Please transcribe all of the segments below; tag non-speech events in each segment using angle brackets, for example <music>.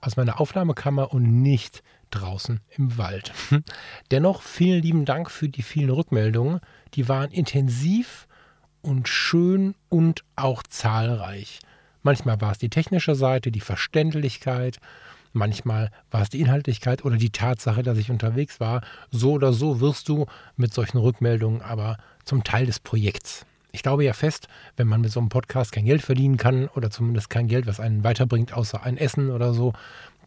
aus meiner Aufnahmekammer und nicht draußen im Wald. <laughs> Dennoch vielen lieben Dank für die vielen Rückmeldungen. Die waren intensiv und schön und auch zahlreich. Manchmal war es die technische Seite, die Verständlichkeit, manchmal war es die Inhaltlichkeit oder die Tatsache, dass ich unterwegs war. So oder so wirst du mit solchen Rückmeldungen aber zum Teil des Projekts. Ich glaube ja fest, wenn man mit so einem Podcast kein Geld verdienen kann oder zumindest kein Geld, was einen weiterbringt, außer ein Essen oder so,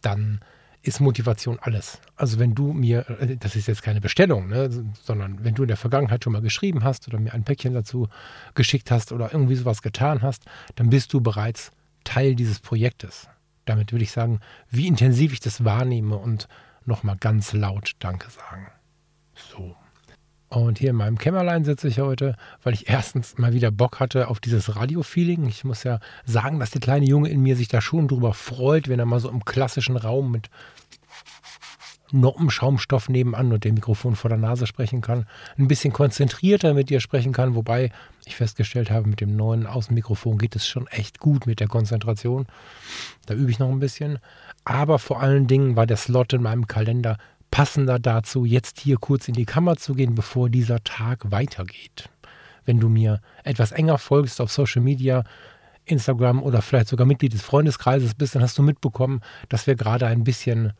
dann ist Motivation alles. Also wenn du mir, äh, das ist jetzt keine Bestellung, ne, sondern wenn du in der Vergangenheit schon mal geschrieben hast oder mir ein Päckchen dazu geschickt hast oder irgendwie sowas getan hast, dann bist du bereits Teil dieses Projektes. Damit will ich sagen, wie intensiv ich das wahrnehme und nochmal ganz laut Danke sagen. So. Und hier in meinem Kämmerlein sitze ich heute, weil ich erstens mal wieder Bock hatte auf dieses Radio-Feeling. Ich muss ja sagen, dass der kleine Junge in mir sich da schon drüber freut, wenn er mal so im klassischen Raum mit Noppenschaumstoff nebenan und dem Mikrofon vor der Nase sprechen kann. Ein bisschen konzentrierter mit dir sprechen kann, wobei ich festgestellt habe, mit dem neuen Außenmikrofon geht es schon echt gut mit der Konzentration. Da übe ich noch ein bisschen. Aber vor allen Dingen war der Slot in meinem Kalender passender dazu, jetzt hier kurz in die Kammer zu gehen, bevor dieser Tag weitergeht. Wenn du mir etwas enger folgst auf Social Media, Instagram oder vielleicht sogar Mitglied des Freundeskreises bist, dann hast du mitbekommen, dass wir gerade ein bisschen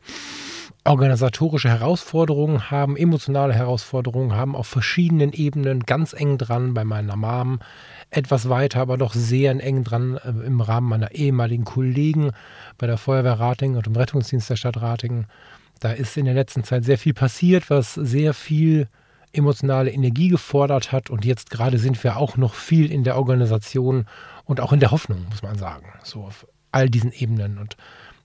organisatorische Herausforderungen haben, emotionale Herausforderungen haben, auf verschiedenen Ebenen, ganz eng dran bei meiner Mom, etwas weiter, aber doch sehr eng dran äh, im Rahmen meiner ehemaligen Kollegen bei der Feuerwehr Ratingen und im Rettungsdienst der Stadt Ratingen. Da ist in der letzten Zeit sehr viel passiert, was sehr viel emotionale Energie gefordert hat. Und jetzt gerade sind wir auch noch viel in der Organisation und auch in der Hoffnung, muss man sagen. So auf all diesen Ebenen. Und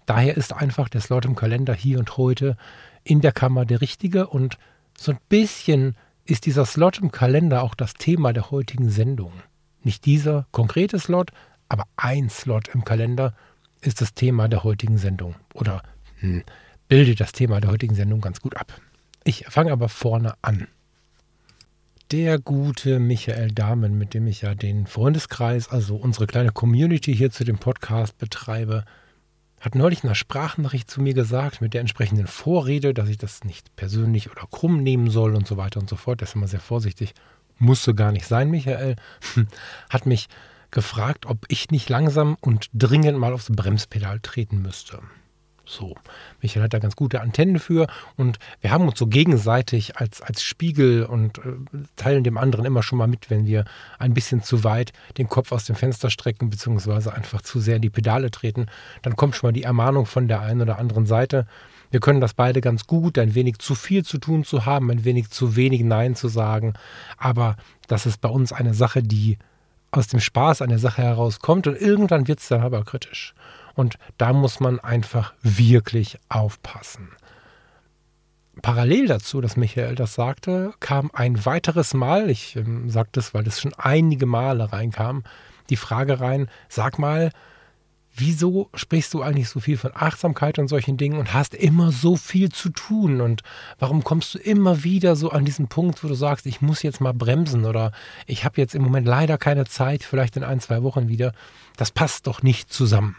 daher ist einfach der Slot im Kalender hier und heute in der Kammer der richtige. Und so ein bisschen ist dieser Slot im Kalender auch das Thema der heutigen Sendung. Nicht dieser konkrete Slot, aber ein Slot im Kalender ist das Thema der heutigen Sendung. Oder hm, bildet das Thema der heutigen Sendung ganz gut ab. Ich fange aber vorne an. Der gute Michael Dahmen, mit dem ich ja den Freundeskreis, also unsere kleine Community hier zu dem Podcast betreibe, hat neulich in einer Sprachnachricht zu mir gesagt, mit der entsprechenden Vorrede, dass ich das nicht persönlich oder krumm nehmen soll und so weiter und so fort. Der ist immer sehr vorsichtig. Musste gar nicht sein, Michael. <laughs> Hat mich gefragt, ob ich nicht langsam und dringend mal aufs Bremspedal treten müsste. So, Michael hat da ganz gute Antennen für und wir haben uns so gegenseitig als, als Spiegel und äh, teilen dem anderen immer schon mal mit, wenn wir ein bisschen zu weit den Kopf aus dem Fenster strecken, beziehungsweise einfach zu sehr in die Pedale treten. Dann kommt schon mal die Ermahnung von der einen oder anderen Seite. Wir können das beide ganz gut, ein wenig zu viel zu tun zu haben, ein wenig zu wenig Nein zu sagen. Aber das ist bei uns eine Sache, die aus dem Spaß an der Sache herauskommt und irgendwann wird es dann aber kritisch. Und da muss man einfach wirklich aufpassen. Parallel dazu, dass Michael das sagte, kam ein weiteres Mal, ich ähm, sage das, weil das schon einige Male reinkam, die Frage rein, sag mal, wieso sprichst du eigentlich so viel von Achtsamkeit und solchen Dingen und hast immer so viel zu tun? Und warum kommst du immer wieder so an diesen Punkt, wo du sagst, ich muss jetzt mal bremsen oder ich habe jetzt im Moment leider keine Zeit, vielleicht in ein, zwei Wochen wieder? Das passt doch nicht zusammen.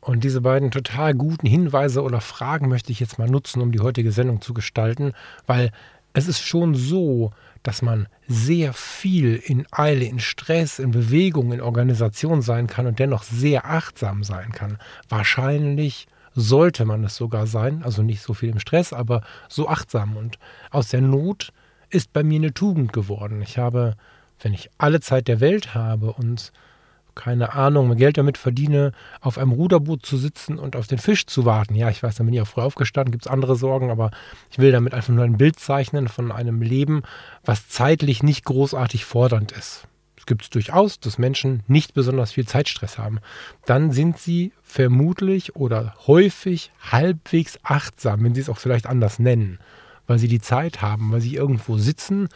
Und diese beiden total guten Hinweise oder Fragen möchte ich jetzt mal nutzen, um die heutige Sendung zu gestalten, weil es ist schon so, dass man sehr viel in Eile, in Stress, in Bewegung, in Organisation sein kann und dennoch sehr achtsam sein kann. Wahrscheinlich sollte man es sogar sein, also nicht so viel im Stress, aber so achtsam. Und aus der Not ist bei mir eine Tugend geworden. Ich habe, wenn ich alle Zeit der Welt habe und keine Ahnung, Geld damit verdiene, auf einem Ruderboot zu sitzen und auf den Fisch zu warten. Ja, ich weiß, da bin ich auch früh aufgestanden, gibt es andere Sorgen, aber ich will damit einfach nur ein Bild zeichnen von einem Leben, was zeitlich nicht großartig fordernd ist. Es gibt es durchaus, dass Menschen nicht besonders viel Zeitstress haben. Dann sind sie vermutlich oder häufig halbwegs achtsam, wenn sie es auch vielleicht anders nennen, weil sie die Zeit haben, weil sie irgendwo sitzen,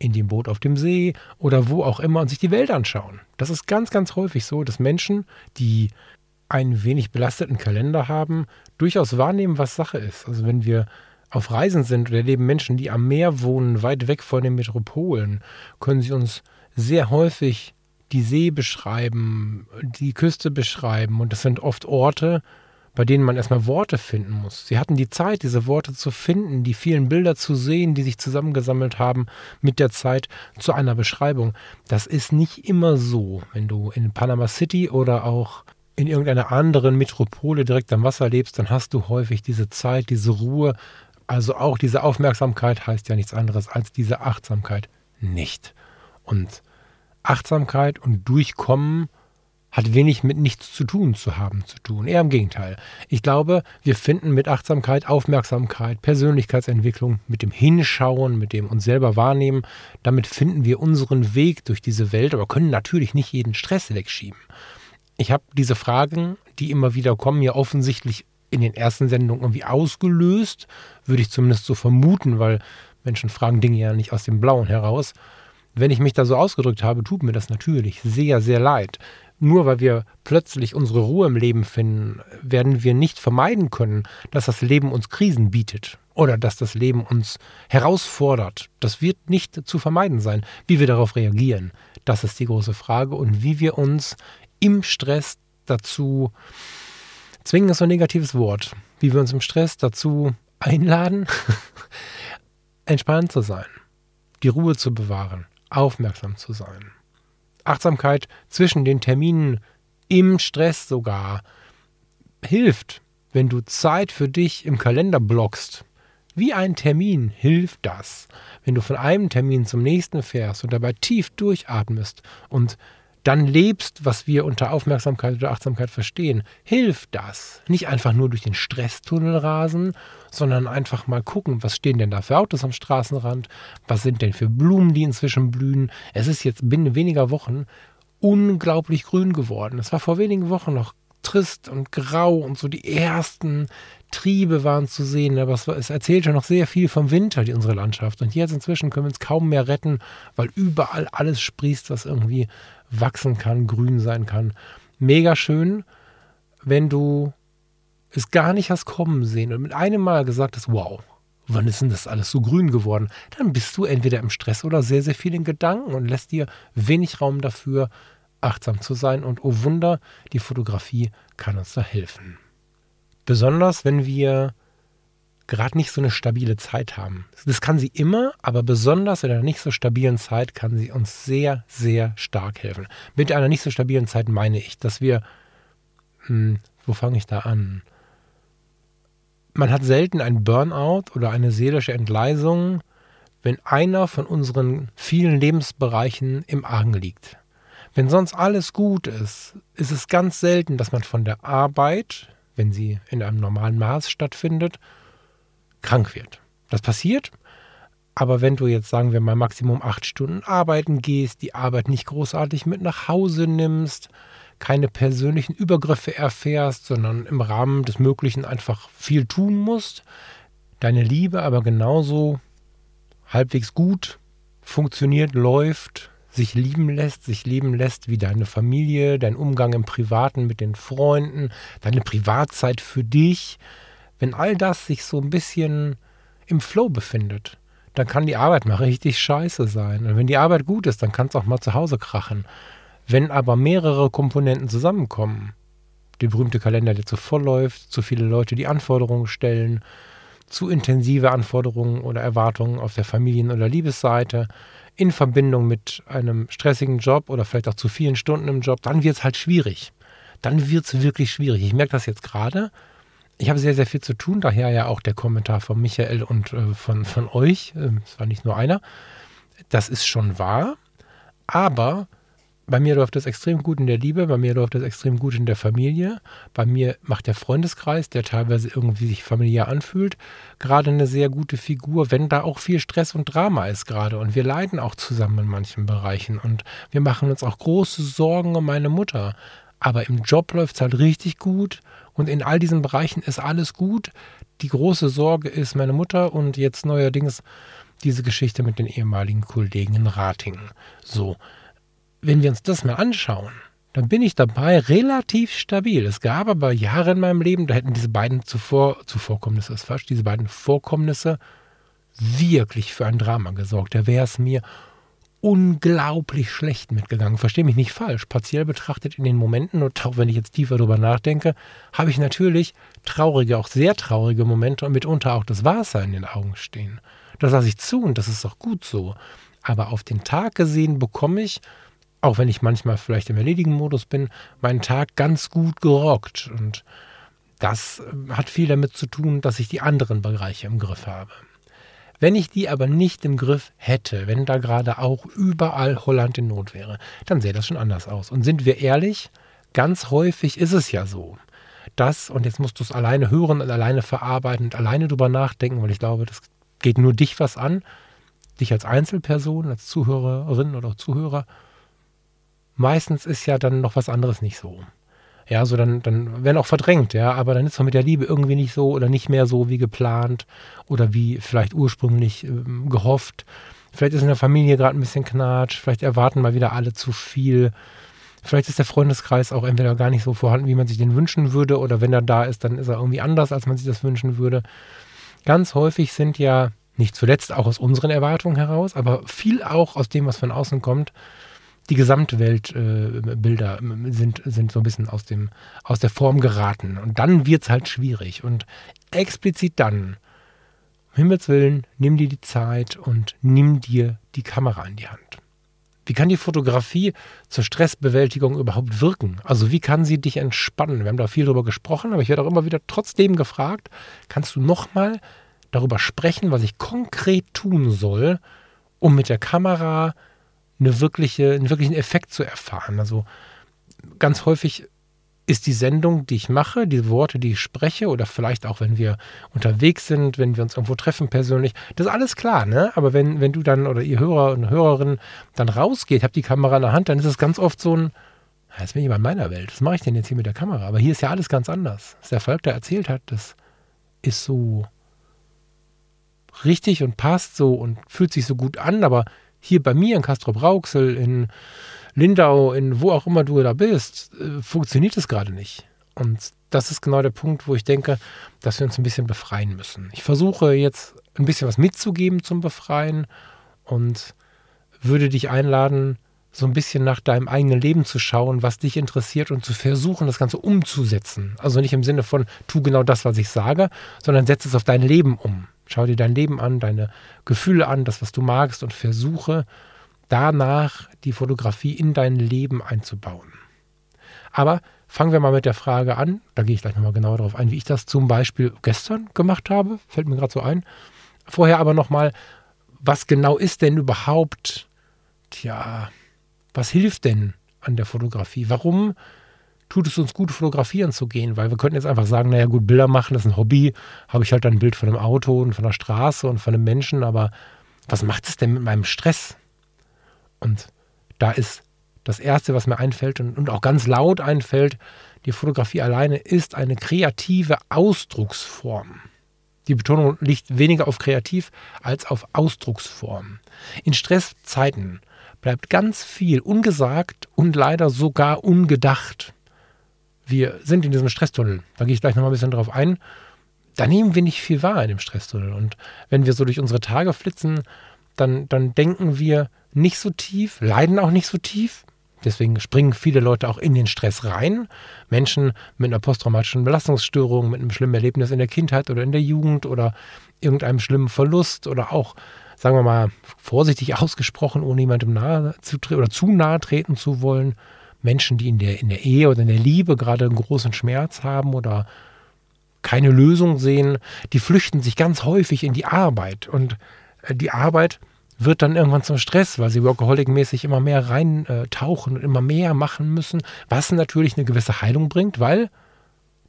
in dem Boot auf dem See oder wo auch immer und sich die Welt anschauen. Das ist ganz, ganz häufig so, dass Menschen, die einen wenig belasteten Kalender haben, durchaus wahrnehmen, was Sache ist. Also wenn wir auf Reisen sind oder leben Menschen, die am Meer wohnen, weit weg von den Metropolen, können sie uns sehr häufig die See beschreiben, die Küste beschreiben. Und das sind oft Orte, bei denen man erstmal Worte finden muss. Sie hatten die Zeit, diese Worte zu finden, die vielen Bilder zu sehen, die sich zusammengesammelt haben mit der Zeit zu einer Beschreibung. Das ist nicht immer so, wenn du in Panama City oder auch in irgendeiner anderen Metropole direkt am Wasser lebst, dann hast du häufig diese Zeit, diese Ruhe. Also auch diese Aufmerksamkeit heißt ja nichts anderes als diese Achtsamkeit nicht. Und Achtsamkeit und Durchkommen hat wenig mit nichts zu tun zu haben zu tun. Eher im Gegenteil. Ich glaube, wir finden mit Achtsamkeit, Aufmerksamkeit, Persönlichkeitsentwicklung, mit dem Hinschauen, mit dem uns selber wahrnehmen, damit finden wir unseren Weg durch diese Welt, aber können natürlich nicht jeden Stress wegschieben. Ich habe diese Fragen, die immer wieder kommen, ja offensichtlich in den ersten Sendungen irgendwie ausgelöst, würde ich zumindest so vermuten, weil Menschen fragen Dinge ja nicht aus dem Blauen heraus. Wenn ich mich da so ausgedrückt habe, tut mir das natürlich sehr, sehr leid. Nur weil wir plötzlich unsere Ruhe im Leben finden, werden wir nicht vermeiden können, dass das Leben uns Krisen bietet oder dass das Leben uns herausfordert. Das wird nicht zu vermeiden sein. Wie wir darauf reagieren, das ist die große Frage und wie wir uns im Stress dazu zwingen, ist ein negatives Wort, wie wir uns im Stress dazu einladen, <laughs> entspannt zu sein, die Ruhe zu bewahren, aufmerksam zu sein. Achtsamkeit zwischen den Terminen im Stress sogar hilft, wenn du Zeit für dich im Kalender blockst. Wie ein Termin hilft das, wenn du von einem Termin zum nächsten fährst und dabei tief durchatmest und dann lebst, was wir unter Aufmerksamkeit oder Achtsamkeit verstehen, hilft das. Nicht einfach nur durch den Stresstunnel rasen, sondern einfach mal gucken, was stehen denn da für Autos am Straßenrand, was sind denn für Blumen, die inzwischen blühen. Es ist jetzt binnen weniger Wochen unglaublich grün geworden. Es war vor wenigen Wochen noch trist und grau und so die ersten Triebe waren zu sehen, aber es, es erzählte noch sehr viel vom Winter, die unsere Landschaft. Und jetzt inzwischen können wir uns kaum mehr retten, weil überall alles sprießt, was irgendwie wachsen kann, grün sein kann. Mega schön, wenn du es gar nicht hast kommen sehen und mit einem Mal gesagt hast, wow, wann ist denn das alles so grün geworden? Dann bist du entweder im Stress oder sehr, sehr viel in Gedanken und lässt dir wenig Raum dafür, achtsam zu sein. Und oh Wunder, die Fotografie kann uns da helfen. Besonders wenn wir gerade nicht so eine stabile Zeit haben. Das kann sie immer, aber besonders in einer nicht so stabilen Zeit kann sie uns sehr, sehr stark helfen. Mit einer nicht so stabilen Zeit meine ich, dass wir, hm, wo fange ich da an? Man hat selten ein Burnout oder eine seelische Entgleisung, wenn einer von unseren vielen Lebensbereichen im Argen liegt. Wenn sonst alles gut ist, ist es ganz selten, dass man von der Arbeit, wenn sie in einem normalen Maß stattfindet, krank wird. Das passiert, aber wenn du jetzt, sagen wir mal, Maximum acht Stunden arbeiten gehst, die Arbeit nicht großartig mit nach Hause nimmst, keine persönlichen Übergriffe erfährst, sondern im Rahmen des Möglichen einfach viel tun musst, deine Liebe aber genauso halbwegs gut funktioniert, läuft, sich lieben lässt, sich leben lässt wie deine Familie, dein Umgang im Privaten mit den Freunden, deine Privatzeit für dich, wenn all das sich so ein bisschen im Flow befindet, dann kann die Arbeit mal richtig scheiße sein. Und wenn die Arbeit gut ist, dann kann es auch mal zu Hause krachen. Wenn aber mehrere Komponenten zusammenkommen, der berühmte Kalender, der zu voll läuft, zu viele Leute, die Anforderungen stellen, zu intensive Anforderungen oder Erwartungen auf der Familien- oder Liebesseite, in Verbindung mit einem stressigen Job oder vielleicht auch zu vielen Stunden im Job, dann wird es halt schwierig. Dann wird es wirklich schwierig. Ich merke das jetzt gerade ich habe sehr, sehr viel zu tun, daher ja auch der Kommentar von Michael und äh, von, von euch. Äh, es war nicht nur einer. Das ist schon wahr. Aber bei mir läuft das extrem gut in der Liebe, bei mir läuft das extrem gut in der Familie. Bei mir macht der Freundeskreis, der teilweise irgendwie sich familiär anfühlt, gerade eine sehr gute Figur, wenn da auch viel Stress und Drama ist gerade. Und wir leiden auch zusammen in manchen Bereichen. Und wir machen uns auch große Sorgen um meine Mutter. Aber im Job läuft es halt richtig gut. Und in all diesen Bereichen ist alles gut. Die große Sorge ist meine Mutter und jetzt neuerdings diese Geschichte mit den ehemaligen Kollegen in Ratingen. So wenn wir uns das mal anschauen, dann bin ich dabei relativ stabil. Es gab aber Jahre in meinem Leben, da hätten diese beiden zuvor, Zuvorkommnisse ist falsch, diese beiden Vorkommnisse wirklich für ein Drama gesorgt. Da wäre es mir unglaublich schlecht mitgegangen. Verstehe mich nicht falsch. Partiell betrachtet in den Momenten, und auch wenn ich jetzt tiefer darüber nachdenke, habe ich natürlich traurige, auch sehr traurige Momente und mitunter auch das Wasser in den Augen stehen. Das lasse ich zu und das ist auch gut so. Aber auf den Tag gesehen bekomme ich auch wenn ich manchmal vielleicht im erledigen Modus bin, meinen Tag ganz gut gerockt. Und das äh, hat viel damit zu tun, dass ich die anderen Bereiche im Griff habe. Wenn ich die aber nicht im Griff hätte, wenn da gerade auch überall Holland in Not wäre, dann sähe das schon anders aus. Und sind wir ehrlich, ganz häufig ist es ja so, dass, und jetzt musst du es alleine hören und alleine verarbeiten und alleine drüber nachdenken, weil ich glaube, das geht nur dich was an, dich als Einzelperson, als Zuhörerin oder Zuhörer, meistens ist ja dann noch was anderes nicht so. Ja, so dann, dann werden auch verdrängt, ja, aber dann ist es mit der Liebe irgendwie nicht so oder nicht mehr so wie geplant oder wie vielleicht ursprünglich ähm, gehofft. Vielleicht ist in der Familie gerade ein bisschen Knatsch, vielleicht erwarten mal wieder alle zu viel. Vielleicht ist der Freundeskreis auch entweder gar nicht so vorhanden, wie man sich den wünschen würde, oder wenn er da ist, dann ist er irgendwie anders, als man sich das wünschen würde. Ganz häufig sind ja, nicht zuletzt auch aus unseren Erwartungen heraus, aber viel auch aus dem, was von außen kommt, die Gesamtweltbilder äh, sind, sind so ein bisschen aus, dem, aus der Form geraten. Und dann wird es halt schwierig. Und explizit dann, um Himmels Willen, nimm dir die Zeit und nimm dir die Kamera in die Hand. Wie kann die Fotografie zur Stressbewältigung überhaupt wirken? Also wie kann sie dich entspannen? Wir haben da viel drüber gesprochen, aber ich werde auch immer wieder trotzdem gefragt, kannst du nochmal darüber sprechen, was ich konkret tun soll, um mit der Kamera eine wirkliche, einen wirklichen Effekt zu erfahren. Also ganz häufig ist die Sendung, die ich mache, die Worte, die ich spreche, oder vielleicht auch, wenn wir unterwegs sind, wenn wir uns irgendwo treffen persönlich, das ist alles klar, ne? Aber wenn, wenn du dann oder ihr Hörer und Hörerin dann rausgeht, habt die Kamera in der Hand, dann ist es ganz oft so ein, jetzt bin ich in meiner Welt, was mache ich denn jetzt hier mit der Kamera? Aber hier ist ja alles ganz anders. Was der Volk da erzählt hat, das ist so richtig und passt so und fühlt sich so gut an, aber hier bei mir in Castrop-Rauxel, in Lindau, in wo auch immer du da bist, äh, funktioniert es gerade nicht. Und das ist genau der Punkt, wo ich denke, dass wir uns ein bisschen befreien müssen. Ich versuche jetzt ein bisschen was mitzugeben zum Befreien und würde dich einladen, so ein bisschen nach deinem eigenen Leben zu schauen, was dich interessiert und zu versuchen, das Ganze umzusetzen. Also nicht im Sinne von, tu genau das, was ich sage, sondern setze es auf dein Leben um. Schau dir dein Leben an, deine Gefühle an, das, was du magst und versuche danach die Fotografie in dein Leben einzubauen. Aber fangen wir mal mit der Frage an, da gehe ich gleich nochmal genauer darauf ein, wie ich das zum Beispiel gestern gemacht habe, fällt mir gerade so ein. Vorher aber nochmal, was genau ist denn überhaupt, tja, was hilft denn an der Fotografie? Warum tut es uns gut, fotografieren zu gehen, weil wir könnten jetzt einfach sagen, naja gut, Bilder machen, das ist ein Hobby, habe ich halt ein Bild von einem Auto und von der Straße und von einem Menschen, aber was macht es denn mit meinem Stress? Und da ist das Erste, was mir einfällt und, und auch ganz laut einfällt, die Fotografie alleine ist eine kreative Ausdrucksform. Die Betonung liegt weniger auf kreativ als auf Ausdrucksform. In Stresszeiten bleibt ganz viel ungesagt und leider sogar ungedacht wir sind in diesem Stresstunnel. Da gehe ich gleich nochmal ein bisschen drauf ein. Da nehmen wir nicht viel wahr in dem Stresstunnel. Und wenn wir so durch unsere Tage flitzen, dann, dann denken wir nicht so tief, leiden auch nicht so tief. Deswegen springen viele Leute auch in den Stress rein. Menschen mit einer posttraumatischen Belastungsstörung, mit einem schlimmen Erlebnis in der Kindheit oder in der Jugend oder irgendeinem schlimmen Verlust oder auch, sagen wir mal, vorsichtig ausgesprochen, ohne jemandem nahe zu oder zu nahe treten zu wollen, Menschen, die in der, in der Ehe oder in der Liebe gerade einen großen Schmerz haben oder keine Lösung sehen, die flüchten sich ganz häufig in die Arbeit. Und äh, die Arbeit wird dann irgendwann zum Stress, weil sie workaholic-mäßig immer mehr reintauchen und immer mehr machen müssen, was natürlich eine gewisse Heilung bringt, weil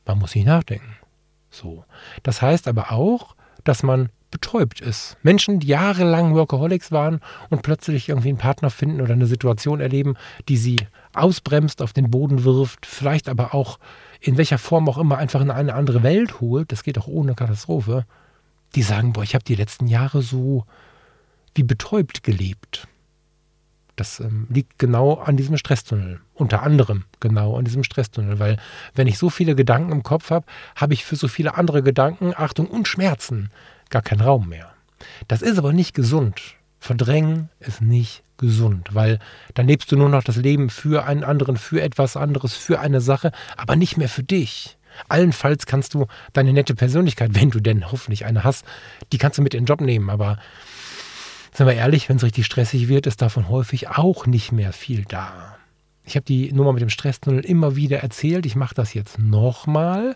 man muss nicht nachdenken. So. Das heißt aber auch, dass man betäubt ist. Menschen, die jahrelang Workaholics waren und plötzlich irgendwie einen Partner finden oder eine Situation erleben, die sie ausbremst, auf den Boden wirft, vielleicht aber auch in welcher Form auch immer einfach in eine andere Welt holt, das geht auch ohne Katastrophe, die sagen, boah, ich habe die letzten Jahre so wie betäubt gelebt. Das ähm, liegt genau an diesem Stresstunnel. Unter anderem genau an diesem Stresstunnel. Weil wenn ich so viele Gedanken im Kopf habe, habe ich für so viele andere Gedanken, Achtung und Schmerzen gar keinen Raum mehr. Das ist aber nicht gesund. Verdrängen ist nicht gesund, weil dann lebst du nur noch das Leben für einen anderen, für etwas anderes, für eine Sache, aber nicht mehr für dich. Allenfalls kannst du deine nette Persönlichkeit, wenn du denn hoffentlich eine hast, die kannst du mit in den Job nehmen, aber sind wir ehrlich, wenn es richtig stressig wird, ist davon häufig auch nicht mehr viel da. Ich habe die Nummer mit dem Stresstunnel immer wieder erzählt. Ich mache das jetzt nochmal.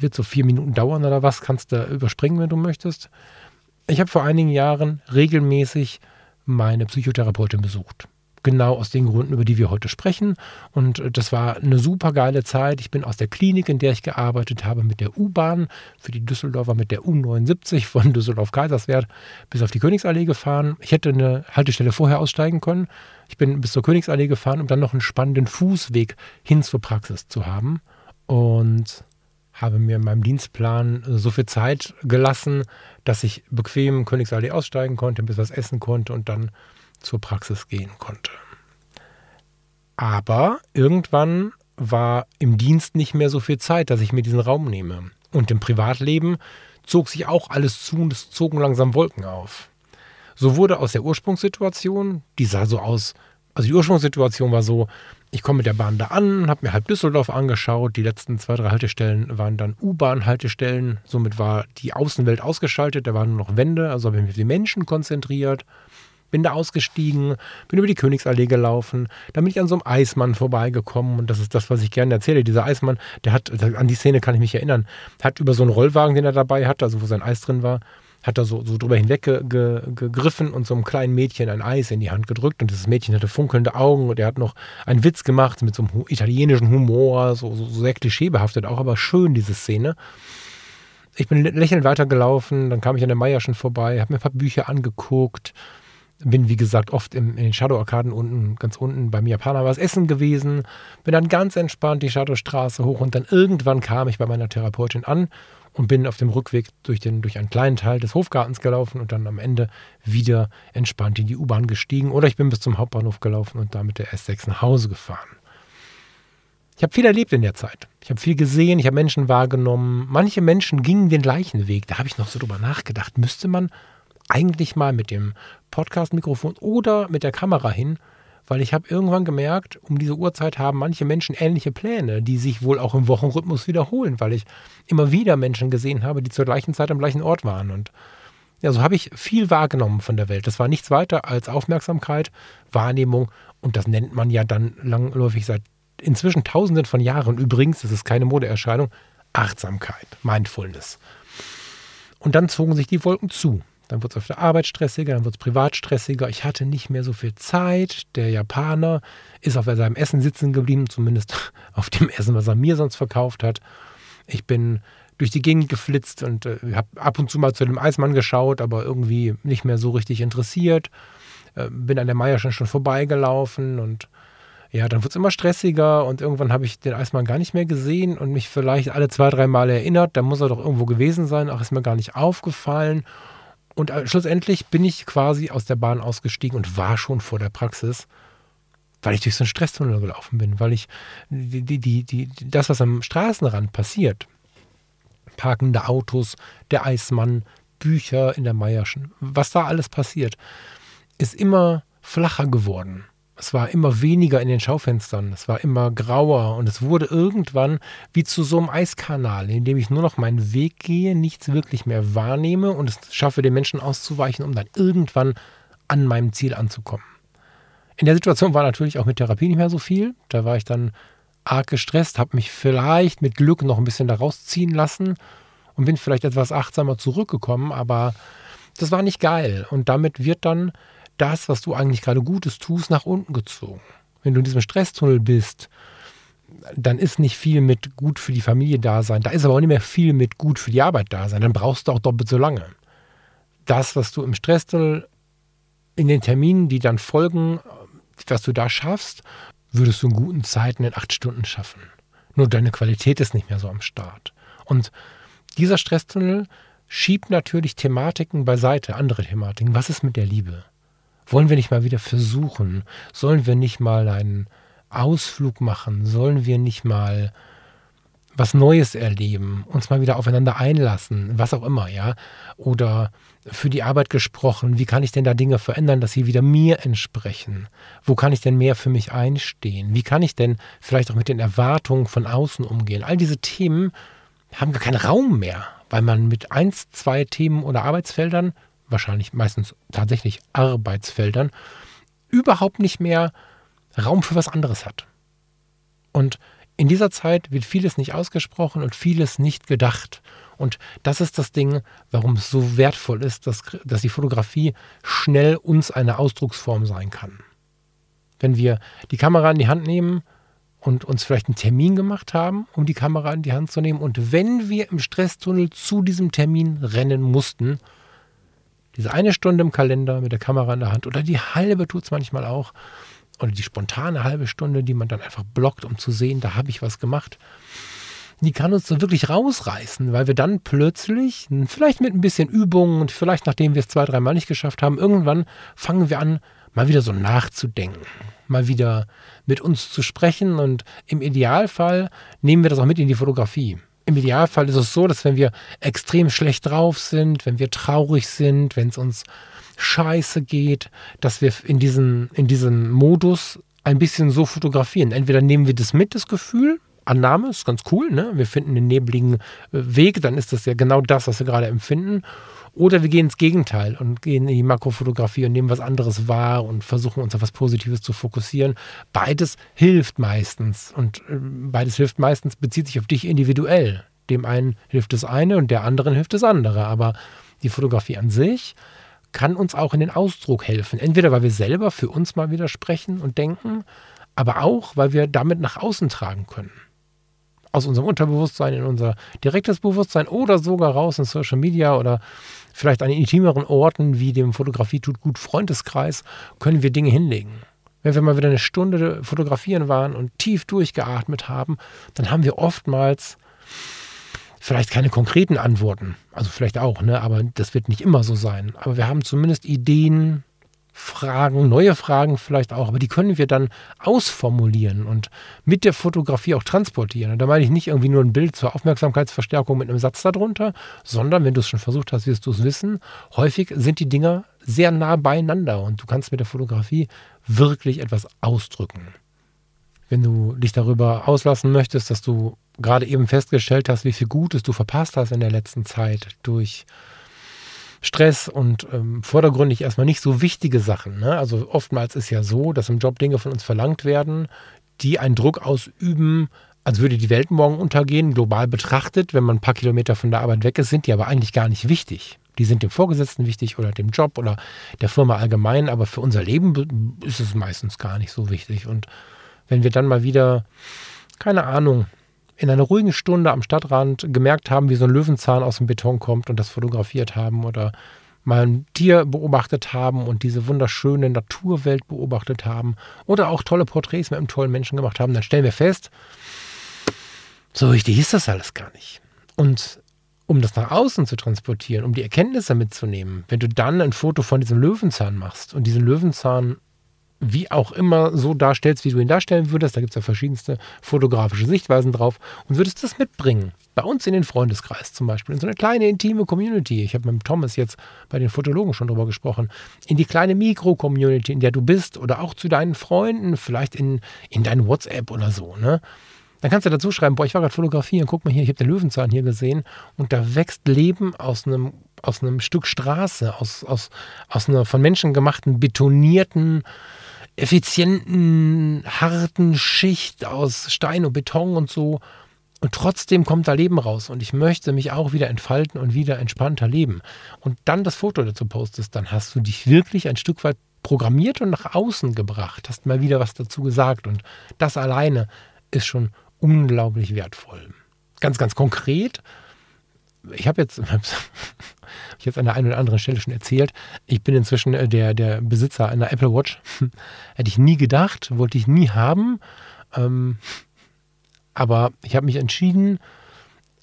Wird so vier Minuten dauern oder was, kannst du überspringen, wenn du möchtest. Ich habe vor einigen Jahren regelmäßig meine Psychotherapeutin besucht genau aus den Gründen, über die wir heute sprechen. Und äh, das war eine super geile Zeit. Ich bin aus der Klinik, in der ich gearbeitet habe, mit der U-Bahn für die Düsseldorfer mit der U79 von <laughs> Düsseldorf-Kaiserswerth bis auf die Königsallee gefahren. Ich hätte eine Haltestelle vorher aussteigen können. Ich bin bis zur Königsallee gefahren, um dann noch einen spannenden Fußweg hin zur Praxis zu haben. Und habe mir in meinem Dienstplan so viel Zeit gelassen, dass ich bequem Königsallee aussteigen konnte, bis was essen konnte und dann zur Praxis gehen konnte. Aber irgendwann war im Dienst nicht mehr so viel Zeit, dass ich mir diesen Raum nehme. Und im Privatleben zog sich auch alles zu und es zogen langsam Wolken auf. So wurde aus der Ursprungssituation, die sah so aus, also die Ursprungssituation war so, ich komme mit der Bahn da an, habe mir halb Düsseldorf angeschaut. Die letzten zwei, drei Haltestellen waren dann U-Bahn-Haltestellen. Somit war die Außenwelt ausgeschaltet, da waren nur noch Wände, also habe ich mich auf die Menschen konzentriert bin da ausgestiegen, bin über die Königsallee gelaufen, dann bin ich an so einem Eismann vorbeigekommen und das ist das, was ich gerne erzähle. Dieser Eismann, der hat, an die Szene kann ich mich erinnern, hat über so einen Rollwagen, den er dabei hatte, also wo sein Eis drin war, hat er so, so drüber hinweg ge, ge, gegriffen und so einem kleinen Mädchen ein Eis in die Hand gedrückt und dieses Mädchen hatte funkelnde Augen und er hat noch einen Witz gemacht mit so einem italienischen Humor, so, so, so sehr klischeebehaftet auch, aber schön diese Szene. Ich bin lächelnd weitergelaufen, dann kam ich an der Meierschen vorbei, habe mir ein paar Bücher angeguckt, bin, wie gesagt, oft im, in den Shadow-Arkaden unten, ganz unten beim Japaner was essen gewesen. Bin dann ganz entspannt die Shadowstraße hoch und dann irgendwann kam ich bei meiner Therapeutin an und bin auf dem Rückweg durch, den, durch einen kleinen Teil des Hofgartens gelaufen und dann am Ende wieder entspannt in die U-Bahn gestiegen. Oder ich bin bis zum Hauptbahnhof gelaufen und da mit der S6 nach Hause gefahren. Ich habe viel erlebt in der Zeit. Ich habe viel gesehen, ich habe Menschen wahrgenommen. Manche Menschen gingen den gleichen Weg. Da habe ich noch so drüber nachgedacht. Müsste man eigentlich mal mit dem Podcast-Mikrofon oder mit der Kamera hin, weil ich habe irgendwann gemerkt, um diese Uhrzeit haben manche Menschen ähnliche Pläne, die sich wohl auch im Wochenrhythmus wiederholen, weil ich immer wieder Menschen gesehen habe, die zur gleichen Zeit am gleichen Ort waren. Und ja, so habe ich viel wahrgenommen von der Welt. Das war nichts weiter als Aufmerksamkeit, Wahrnehmung und das nennt man ja dann langläufig seit inzwischen tausenden von Jahren. Übrigens, das ist keine Modeerscheinung, Achtsamkeit, Mindfulness. Und dann zogen sich die Wolken zu. Dann wurde es auf der Arbeit stressiger, dann wurde es privat stressiger. Ich hatte nicht mehr so viel Zeit. Der Japaner ist auf seinem Essen sitzen geblieben, zumindest <laughs> auf dem Essen, was er mir sonst verkauft hat. Ich bin durch die Gegend geflitzt und äh, habe ab und zu mal zu dem Eismann geschaut, aber irgendwie nicht mehr so richtig interessiert. Äh, bin an der Meierschen schon vorbeigelaufen und ja, dann wurde es immer stressiger und irgendwann habe ich den Eismann gar nicht mehr gesehen und mich vielleicht alle zwei, drei Mal erinnert, da muss er doch irgendwo gewesen sein, auch ist mir gar nicht aufgefallen. Und äh, schlussendlich bin ich quasi aus der Bahn ausgestiegen und war schon vor der Praxis, weil ich durch so einen Stresstunnel gelaufen bin, weil ich die, die, die, die, das, was am Straßenrand passiert, parkende Autos, der Eismann, Bücher in der Meierschen, was da alles passiert, ist immer flacher geworden. Es war immer weniger in den Schaufenstern, es war immer grauer und es wurde irgendwann wie zu so einem Eiskanal, in dem ich nur noch meinen Weg gehe, nichts wirklich mehr wahrnehme und es schaffe, den Menschen auszuweichen, um dann irgendwann an meinem Ziel anzukommen. In der Situation war natürlich auch mit Therapie nicht mehr so viel. Da war ich dann arg gestresst, habe mich vielleicht mit Glück noch ein bisschen da rausziehen lassen und bin vielleicht etwas achtsamer zurückgekommen, aber Das war nicht geil. Und damit wird dann das, was du eigentlich gerade Gutes tust, nach unten gezogen. Wenn du in diesem Stresstunnel bist, dann ist nicht viel mit gut für die Familie da sein. Da ist aber auch nicht mehr viel mit gut für die Arbeit da sein. Dann brauchst du auch doppelt so lange. Das, was du im Stresstunnel in den Terminen, die dann folgen, was du da schaffst, würdest du in guten Zeiten in acht Stunden schaffen. Nur deine Qualität ist nicht mehr so am Start. Und dieser Stresstunnel schiebt natürlich Thematiken beiseite, andere Thematiken. Was ist mit der Liebe? Wollen wir nicht mal wieder versuchen? Sollen wir nicht mal einen Ausflug machen? Sollen wir nicht mal was Neues erleben, uns mal wieder aufeinander einlassen, was auch immer, ja? Oder für die Arbeit gesprochen, wie kann ich denn da Dinge verändern, dass sie wieder mir entsprechen? Wo kann ich denn mehr für mich einstehen? Wie kann ich denn vielleicht auch mit den Erwartungen von außen umgehen? All diese Themen haben gar keinen Raum mehr, weil man mit eins, zwei Themen oder Arbeitsfeldern, wahrscheinlich meistens tatsächlich Arbeitsfeldern, überhaupt nicht mehr Raum für was anderes hat. Und in dieser Zeit wird vieles nicht ausgesprochen und vieles nicht gedacht. Und das ist das Ding, warum es so wertvoll ist, dass, dass die Fotografie schnell uns eine Ausdrucksform sein kann. Wenn wir die Kamera in die Hand nehmen und uns vielleicht einen Termin gemacht haben, um die Kamera in die Hand zu nehmen, und wenn wir im Stresstunnel zu diesem Termin rennen mussten, diese eine Stunde im Kalender mit der Kamera in der Hand oder die halbe tut es manchmal auch, oder die spontane halbe Stunde, die man dann einfach blockt, um zu sehen, da habe ich was gemacht die kann uns so wirklich rausreißen, weil wir dann plötzlich, vielleicht mit ein bisschen Übung und vielleicht nachdem wir es zwei, dreimal nicht geschafft haben, irgendwann fangen wir an, mal wieder so nachzudenken, mal wieder mit uns zu sprechen und im Idealfall nehmen wir das auch mit in die Fotografie. Im Idealfall ist es so, dass wenn wir extrem schlecht drauf sind, wenn wir traurig sind, wenn es uns scheiße geht, dass wir in diesen, in diesem Modus ein bisschen so fotografieren. Entweder nehmen wir das mit, das Gefühl, Annahme, ist ganz cool. Ne? Wir finden einen nebligen äh, Weg, dann ist das ja genau das, was wir gerade empfinden. Oder wir gehen ins Gegenteil und gehen in die Makrofotografie und nehmen was anderes wahr und versuchen uns auf was Positives zu fokussieren. Beides hilft meistens und äh, beides hilft meistens, bezieht sich auf dich individuell. Dem einen hilft das eine und der anderen hilft das andere. Aber die Fotografie an sich kann uns auch in den Ausdruck helfen. Entweder weil wir selber für uns mal wieder sprechen und denken, aber auch, weil wir damit nach außen tragen können aus unserem Unterbewusstsein in unser direktes Bewusstsein oder sogar raus in Social Media oder vielleicht an intimeren Orten wie dem Fotografie tut gut Freundeskreis können wir Dinge hinlegen. Wenn wir mal wieder eine Stunde fotografieren waren und tief durchgeatmet haben, dann haben wir oftmals vielleicht keine konkreten Antworten. Also vielleicht auch, ne? aber das wird nicht immer so sein. Aber wir haben zumindest Ideen, Fragen, neue Fragen vielleicht auch, aber die können wir dann ausformulieren und mit der Fotografie auch transportieren. Und da meine ich nicht irgendwie nur ein Bild zur Aufmerksamkeitsverstärkung mit einem Satz darunter, sondern wenn du es schon versucht hast, wirst du es wissen, häufig sind die Dinger sehr nah beieinander und du kannst mit der Fotografie wirklich etwas ausdrücken. Wenn du dich darüber auslassen möchtest, dass du gerade eben festgestellt hast, wie viel Gutes du verpasst hast in der letzten Zeit durch Stress und ähm, vordergründig erstmal nicht so wichtige Sachen. Ne? Also oftmals ist ja so, dass im Job Dinge von uns verlangt werden, die einen Druck ausüben, als würde die Welt morgen untergehen, global betrachtet. Wenn man ein paar Kilometer von der Arbeit weg ist, sind die aber eigentlich gar nicht wichtig. Die sind dem Vorgesetzten wichtig oder dem Job oder der Firma allgemein, aber für unser Leben ist es meistens gar nicht so wichtig. Und wenn wir dann mal wieder, keine Ahnung, in einer ruhigen Stunde am Stadtrand gemerkt haben, wie so ein Löwenzahn aus dem Beton kommt und das fotografiert haben oder mal ein Tier beobachtet haben und diese wunderschöne Naturwelt beobachtet haben oder auch tolle Porträts mit einem tollen Menschen gemacht haben, dann stellen wir fest, so richtig ist das alles gar nicht. Und um das nach außen zu transportieren, um die Erkenntnisse mitzunehmen, wenn du dann ein Foto von diesem Löwenzahn machst und diesen Löwenzahn wie auch immer so darstellst, wie du ihn darstellen würdest. Da gibt es ja verschiedenste fotografische Sichtweisen drauf und würdest das mitbringen. Bei uns in den Freundeskreis zum Beispiel, in so eine kleine intime Community. Ich habe mit Thomas jetzt bei den Fotologen schon drüber gesprochen. In die kleine Mikro-Community, in der du bist oder auch zu deinen Freunden, vielleicht in, in dein WhatsApp oder so. Ne? Dann kannst du dazu schreiben, boah, ich war gerade fotografieren, guck mal hier, ich habe den Löwenzahn hier gesehen und da wächst Leben aus einem, aus einem Stück Straße, aus, aus, aus einer von Menschen gemachten, betonierten, effizienten, harten Schicht aus Stein und Beton und so Und trotzdem kommt da Leben raus. Und ich möchte mich auch wieder entfalten und wieder entspannter leben. Und dann das Foto dazu postest, dann hast du dich wirklich ein Stück weit programmiert und nach außen gebracht, hast mal wieder was dazu gesagt. Und das alleine ist schon unglaublich wertvoll. Ganz, ganz konkret, ich habe jetzt, <laughs> ich jetzt an der einen oder anderen Stelle schon erzählt, ich bin inzwischen äh, der, der Besitzer einer Apple Watch. <laughs> Hätte ich nie gedacht, wollte ich nie haben. Ähm, aber ich habe mich entschieden,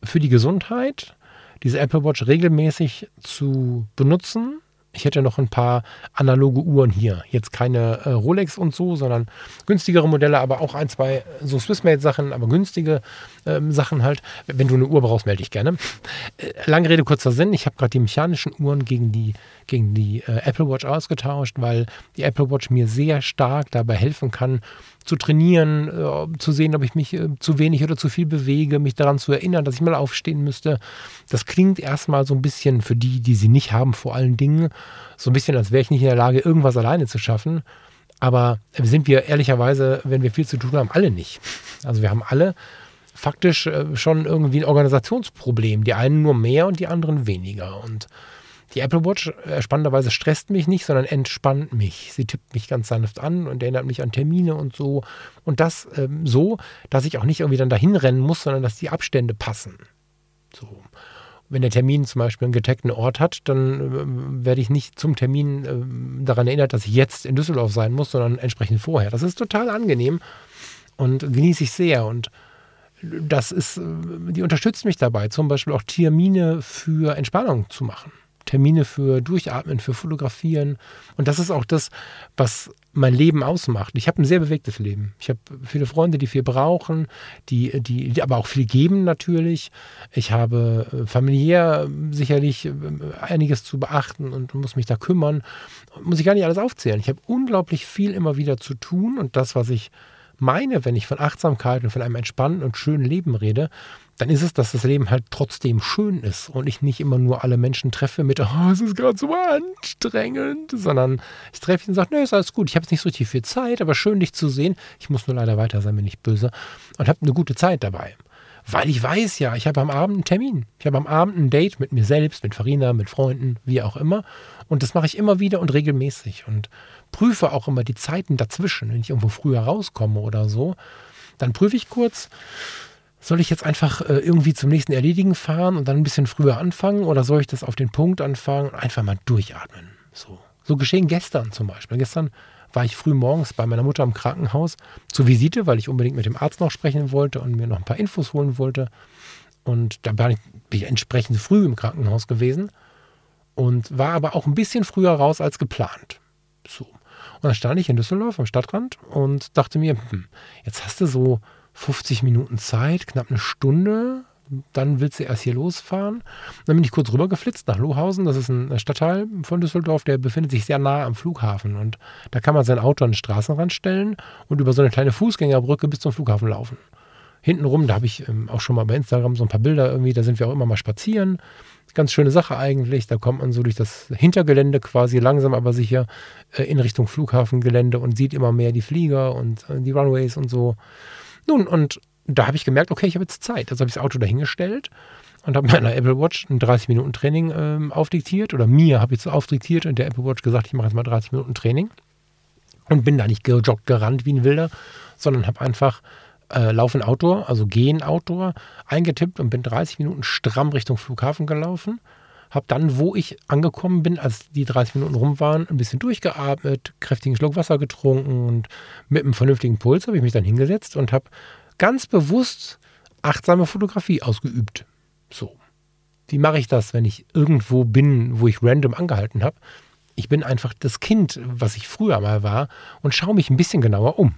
für die Gesundheit diese Apple Watch regelmäßig zu benutzen ich hätte noch ein paar analoge Uhren hier. Jetzt keine äh, Rolex und so, sondern günstigere Modelle, aber auch ein, zwei so Swissmade-Sachen, aber günstige ähm, Sachen halt. Wenn du eine Uhr brauchst, melde ich gerne. Äh, lange Rede, kurzer Sinn. Ich habe gerade die mechanischen Uhren gegen die, gegen die äh, Apple Watch ausgetauscht, weil die Apple Watch mir sehr stark dabei helfen kann, zu trainieren, äh, zu sehen, ob ich mich äh, zu wenig oder zu viel bewege, mich daran zu erinnern, dass ich mal aufstehen müsste. Das klingt erstmal so ein bisschen für die, die sie nicht haben, vor allen Dingen, so ein bisschen, als wäre ich nicht in der Lage, irgendwas alleine zu schaffen. Aber sind wir ehrlicherweise, wenn wir viel zu tun haben, alle nicht. Also wir haben alle faktisch äh, schon irgendwie ein Organisationsproblem. Die einen nur mehr und die anderen weniger. Und die Apple Watch äh, spannenderweise stresst mich nicht, sondern entspannt mich. Sie tippt mich ganz sanft an und erinnert mich an Termine und so. Und das ähm, so, dass ich auch nicht irgendwie dann dahin rennen muss, sondern dass die Abstände passen. So. Wenn der Termin zum Beispiel einen getagten Ort hat, dann äh, werde ich nicht zum Termin äh, daran erinnert, dass ich jetzt in Düsseldorf sein muss, sondern entsprechend vorher. Das ist total angenehm und genieße ich sehr. Und das ist, äh, die unterstützt mich dabei, zum Beispiel auch Termine für Entspannung zu machen. Termine für Durchatmen, für Fotografieren. Und das ist auch das, was mein Leben ausmacht. Ich habe ein sehr bewegtes Leben. Ich habe viele Freunde, die viel brauchen, die, die, die aber auch viel geben natürlich. Ich habe äh, familiär sicherlich äh, einiges zu beachten und muss mich da kümmern. Muss ich gar nicht alles aufzählen. Ich habe unglaublich viel immer wieder zu tun und das, was ich meine, wenn ich von Achtsamkeit und von einem entspannten und schönen Leben rede, dann ist es, dass das Leben halt trotzdem schön ist und ich nicht immer nur alle Menschen treffe mit, oh, es ist gerade so anstrengend, sondern ich treffe ihn und sage, nee, ist alles gut, ich habe jetzt nicht so richtig viel Zeit, aber schön, dich zu sehen. Ich muss nur leider weiter sein, bin nicht böse und habe eine gute Zeit dabei. Weil ich weiß ja, ich habe am Abend einen Termin. Ich habe am Abend ein Date mit mir selbst, mit Farina, mit Freunden, wie auch immer. Und das mache ich immer wieder und regelmäßig und prüfe auch immer die Zeiten dazwischen. Wenn ich irgendwo früher rauskomme oder so, dann prüfe ich kurz, soll ich jetzt einfach äh, irgendwie zum nächsten Erledigen fahren und dann ein bisschen früher anfangen oder soll ich das auf den Punkt anfangen und einfach mal durchatmen? So, so geschehen gestern zum Beispiel. Gestern war ich früh morgens bei meiner Mutter im Krankenhaus zur Visite, weil ich unbedingt mit dem Arzt noch sprechen wollte und mir noch ein paar Infos holen wollte. Und da bin ich, entsprechend früh im Krankenhaus gewesen und war aber auch ein bisschen früher raus als geplant. So. Und dann stand ich in Düsseldorf am Stadtrand und dachte mir, hm, jetzt hast du so 50 Minuten Zeit, knapp eine Stunde. Dann willst du erst hier losfahren. Dann bin ich kurz rübergeflitzt nach Lohausen. Das ist ein Stadtteil von Düsseldorf, der befindet sich sehr nah am Flughafen. Und da kann man sein Auto an den Straßenrand stellen und über so eine kleine Fußgängerbrücke bis zum Flughafen laufen. Hintenrum, da habe ich ähm, auch schon mal bei Instagram so ein paar Bilder irgendwie, da sind wir auch immer mal spazieren. Ganz schöne Sache eigentlich. Da kommt man so durch das Hintergelände quasi langsam, aber sicher äh, in Richtung Flughafengelände und sieht immer mehr die Flieger und äh, die Runways und so. Nun, und da habe ich gemerkt, okay, ich habe jetzt Zeit. Also habe ich das Auto dahingestellt und habe meiner Apple Watch ein 30-Minuten-Training ähm, aufdiktiert oder mir habe ich es aufdiktiert und der Apple Watch gesagt, ich mache jetzt mal 30 Minuten Training und bin da nicht gejoggt, gerannt wie ein Wilder, sondern habe einfach äh, Laufen Outdoor, also Gehen Outdoor eingetippt und bin 30 Minuten stramm Richtung Flughafen gelaufen habe dann, wo ich angekommen bin, als die 30 Minuten rum waren, ein bisschen durchgeatmet, kräftigen Schluck Wasser getrunken und mit einem vernünftigen Puls habe ich mich dann hingesetzt und habe ganz bewusst achtsame Fotografie ausgeübt. So. Wie mache ich das, wenn ich irgendwo bin, wo ich random angehalten habe? Ich bin einfach das Kind, was ich früher mal war und schaue mich ein bisschen genauer um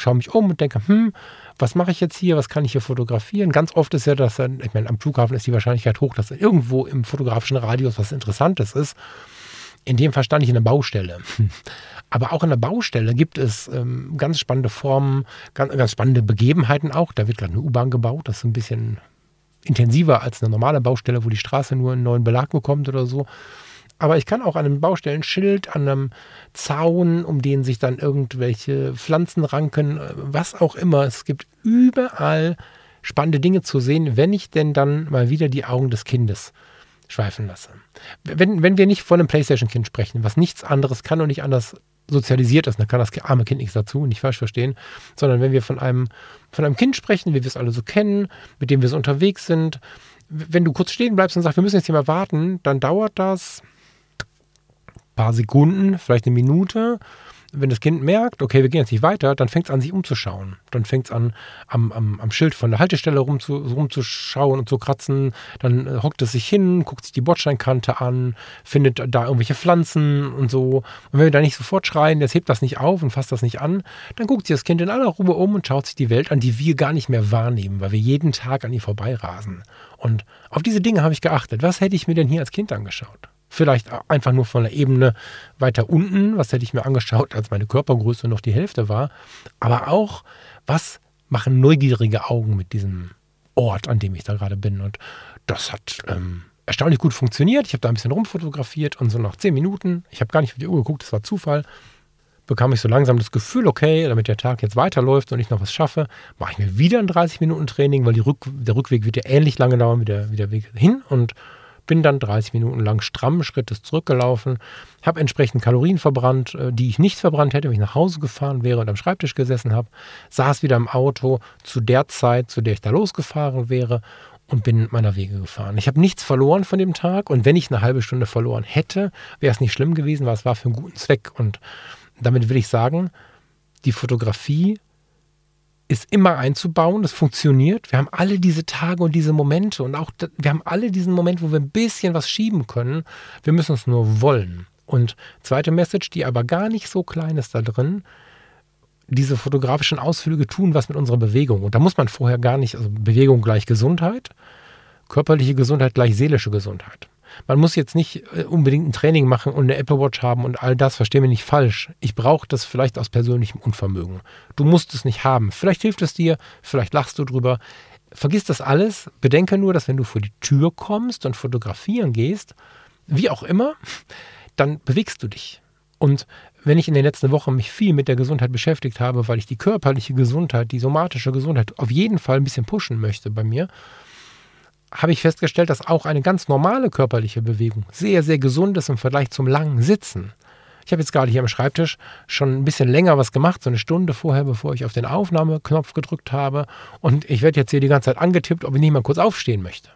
schaue mich um und denke, hm, was mache ich jetzt hier, was kann ich hier fotografieren? Ganz oft ist ja, dass dann, ich meine, am Flughafen ist die Wahrscheinlichkeit hoch, dass dann irgendwo im fotografischen Radius was Interessantes ist. In dem Fall stand ich in der Baustelle. Aber auch in der Baustelle gibt es ähm, ganz spannende Formen, ganz, ganz spannende Begebenheiten auch. Da wird gerade eine U-Bahn gebaut, das ist ein bisschen intensiver als eine normale Baustelle, wo die Straße nur einen neuen Belag bekommt oder so. Aber ich kann auch an einem Baustellenschild, an einem Zaun, um den sich dann irgendwelche Pflanzen ranken, äh, was auch immer. Es gibt überall spannende Dinge zu sehen, wenn ich denn dann mal wieder die Augen des Kindes schweifen lasse. Wenn, wenn wir nicht von einem Playstation-Kind sprechen, was nichts anderes kann und nicht anders sozialisiert ist, dann kann das arme Kind nichts dazu, nicht falsch verstehen, sondern wenn wir von einem, von einem Kind sprechen, wie wir es alle so kennen, mit dem wir so unterwegs sind, wenn du kurz stehen bleibst und sagst, wir müssen jetzt hier mal warten, dann dauert das paar Sekunden, vielleicht eine Minute wenn das Kind merkt, okay, wir gehen jetzt nicht weiter, dann fängt es an, sich umzuschauen. Dann fängt es an, am, am, am, Schild von der Haltestelle rumzu, rumzuschauen und zu kratzen. Dann äh, hockt es sich hin, guckt sich die Bordsteinkante an, findet da irgendwelche Pflanzen und so. Und wenn wir da nicht sofort schreien, jetzt hebt das nicht auf und fasst das nicht an, dann guckt sich das Kind in aller Ruhe um und schaut sich die Welt an, die wir gar nicht mehr wahrnehmen, weil wir jeden Tag an ihr vorbeirasen. Und auf diese Dinge habe ich geachtet. Was hätte ich mir denn hier als Kind angeschaut? Vielleicht einfach nur von der Ebene weiter unten, was hätte ich mir angeschaut, als meine Körpergröße noch die Hälfte war. Aber auch, was machen neugierige Augen mit diesem Ort, an dem ich da gerade bin. Und das hat ähm, erstaunlich gut funktioniert. Ich habe da ein bisschen rumfotografiert und so nach zehn Minuten, ich habe gar nicht auf die Uhr geguckt, das war Zufall, bekam ich so langsam das Gefühl, okay, damit der Tag jetzt weiterläuft und ich noch was schaffe, mache ich mir wieder ein 30 Minuten Training, weil Rück der Rückweg wird ja ähnlich lange dauern wie der, wie der Weg hin und bin dann 30 Minuten lang strammen Schrittes zurückgelaufen, habe entsprechend Kalorien verbrannt, äh, die ich nicht verbrannt hätte, wenn ich nach Hause gefahren wäre und am Schreibtisch gesessen habe, saß wieder im Auto zu der Zeit, zu der ich da losgefahren wäre und bin meiner Wege gefahren. Ich habe nichts verloren von dem Tag und wenn ich eine halbe Stunde verloren hätte, wäre es nicht schlimm gewesen, weil es war für einen guten Zweck und damit will ich sagen, die Fotografie ist immer einzubauen. Das funktioniert. Wir haben alle diese Tage und diese Momente und auch wir haben alle diesen Moment, wo wir ein bisschen was schieben können. Wir müssen es nur wollen. Und zweite Message, die aber gar nicht so klein ist da drin, diese fotografischen Ausflüge tun was mit unserer Bewegung. Und da muss man vorher gar nicht, also Bewegung gleich Gesundheit, körperliche Gesundheit gleich seelische Gesundheit. Man muss jetzt nicht äh, unbedingt ein Training machen und eine Apple Watch haben und all das, verstehe mich nicht falsch. Ich brauche das vielleicht aus persönlichem Unvermögen. Du musst es nicht haben. Vielleicht hilft es dir, vielleicht lachst du drüber. Vergiss das alles. Bedenke nur, dass wenn du vor die Tür kommst und fotografieren gehst, wie auch immer, dann bewegst du dich. Und wenn ich in den letzten Wochen mich viel mit der Gesundheit beschäftigt habe, weil ich die körperliche Gesundheit, die somatische Gesundheit auf jeden Fall ein bisschen pushen möchte bei mir, habe ich festgestellt, dass auch eine ganz normale körperliche Bewegung sehr, sehr gesund ist im Vergleich zum langen Sitzen. Ich habe jetzt gerade hier am Schreibtisch schon ein bisschen länger was gemacht, so eine Stunde vorher, bevor ich auf den Aufnahmeknopf gedrückt habe. Und ich werde jetzt hier die ganze Zeit angetippt, ob ich nicht mal kurz aufstehen möchte.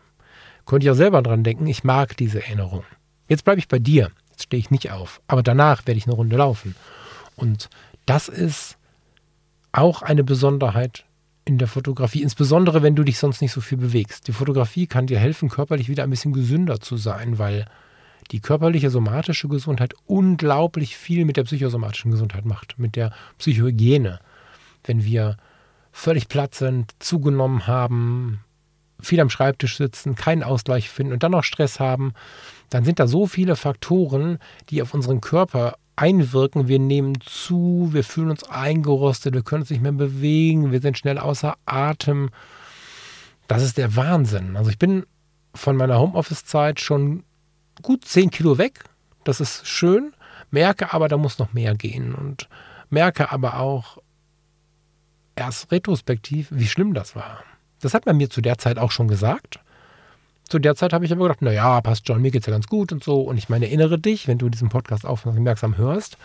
Könnte ich auch selber dran denken, ich mag diese Erinnerung. Jetzt bleibe ich bei dir. Jetzt stehe ich nicht auf. Aber danach werde ich eine Runde laufen. Und das ist auch eine Besonderheit in der Fotografie, insbesondere wenn du dich sonst nicht so viel bewegst. Die Fotografie kann dir helfen, körperlich wieder ein bisschen gesünder zu sein, weil die körperliche somatische Gesundheit unglaublich viel mit der psychosomatischen Gesundheit macht, mit der Psychohygiene. Wenn wir völlig platt sind, zugenommen haben, viel am Schreibtisch sitzen, keinen Ausgleich finden und dann noch Stress haben, dann sind da so viele Faktoren, die auf unseren Körper einwirken. Wir nehmen zu, wir fühlen uns eingerostet, wir können uns nicht mehr bewegen, wir sind schnell außer Atem. Das ist der Wahnsinn. Also ich bin von meiner Homeoffice-Zeit schon gut 10 Kilo weg. Das ist schön, merke aber, da muss noch mehr gehen und merke aber auch erst retrospektiv, wie schlimm das war. Das hat man mir zu der Zeit auch schon gesagt. Zu der Zeit habe ich aber gedacht, naja, passt schon, mir geht es ja ganz gut und so. Und ich meine, erinnere dich, wenn du diesen Podcast aufmerksam hörst,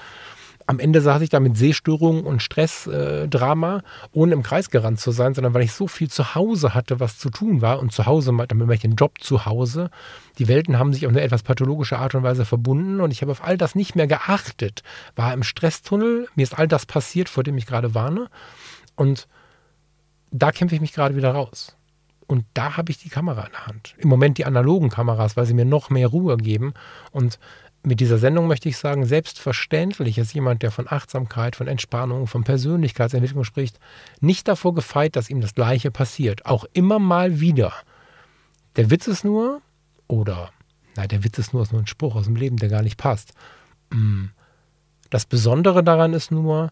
am Ende saß ich da mit Sehstörungen und Stressdrama, äh, ohne im Kreis gerannt zu sein, sondern weil ich so viel zu Hause hatte, was zu tun war. Und zu Hause, damit mache ich den Job zu Hause. Die Welten haben sich auf eine etwas pathologische Art und Weise verbunden und ich habe auf all das nicht mehr geachtet. War im Stresstunnel, mir ist all das passiert, vor dem ich gerade warne. Und da kämpfe ich mich gerade wieder raus. Und da habe ich die Kamera in der Hand. Im Moment die analogen Kameras, weil sie mir noch mehr Ruhe geben. Und mit dieser Sendung möchte ich sagen, selbstverständlich ist jemand, der von Achtsamkeit, von Entspannung, von Persönlichkeitsentwicklung spricht, nicht davor gefeit, dass ihm das Gleiche passiert. Auch immer mal wieder. Der Witz ist nur, oder, na, der Witz ist nur, ist nur ein Spruch aus dem Leben, der gar nicht passt. Mm. Das Besondere daran ist nur,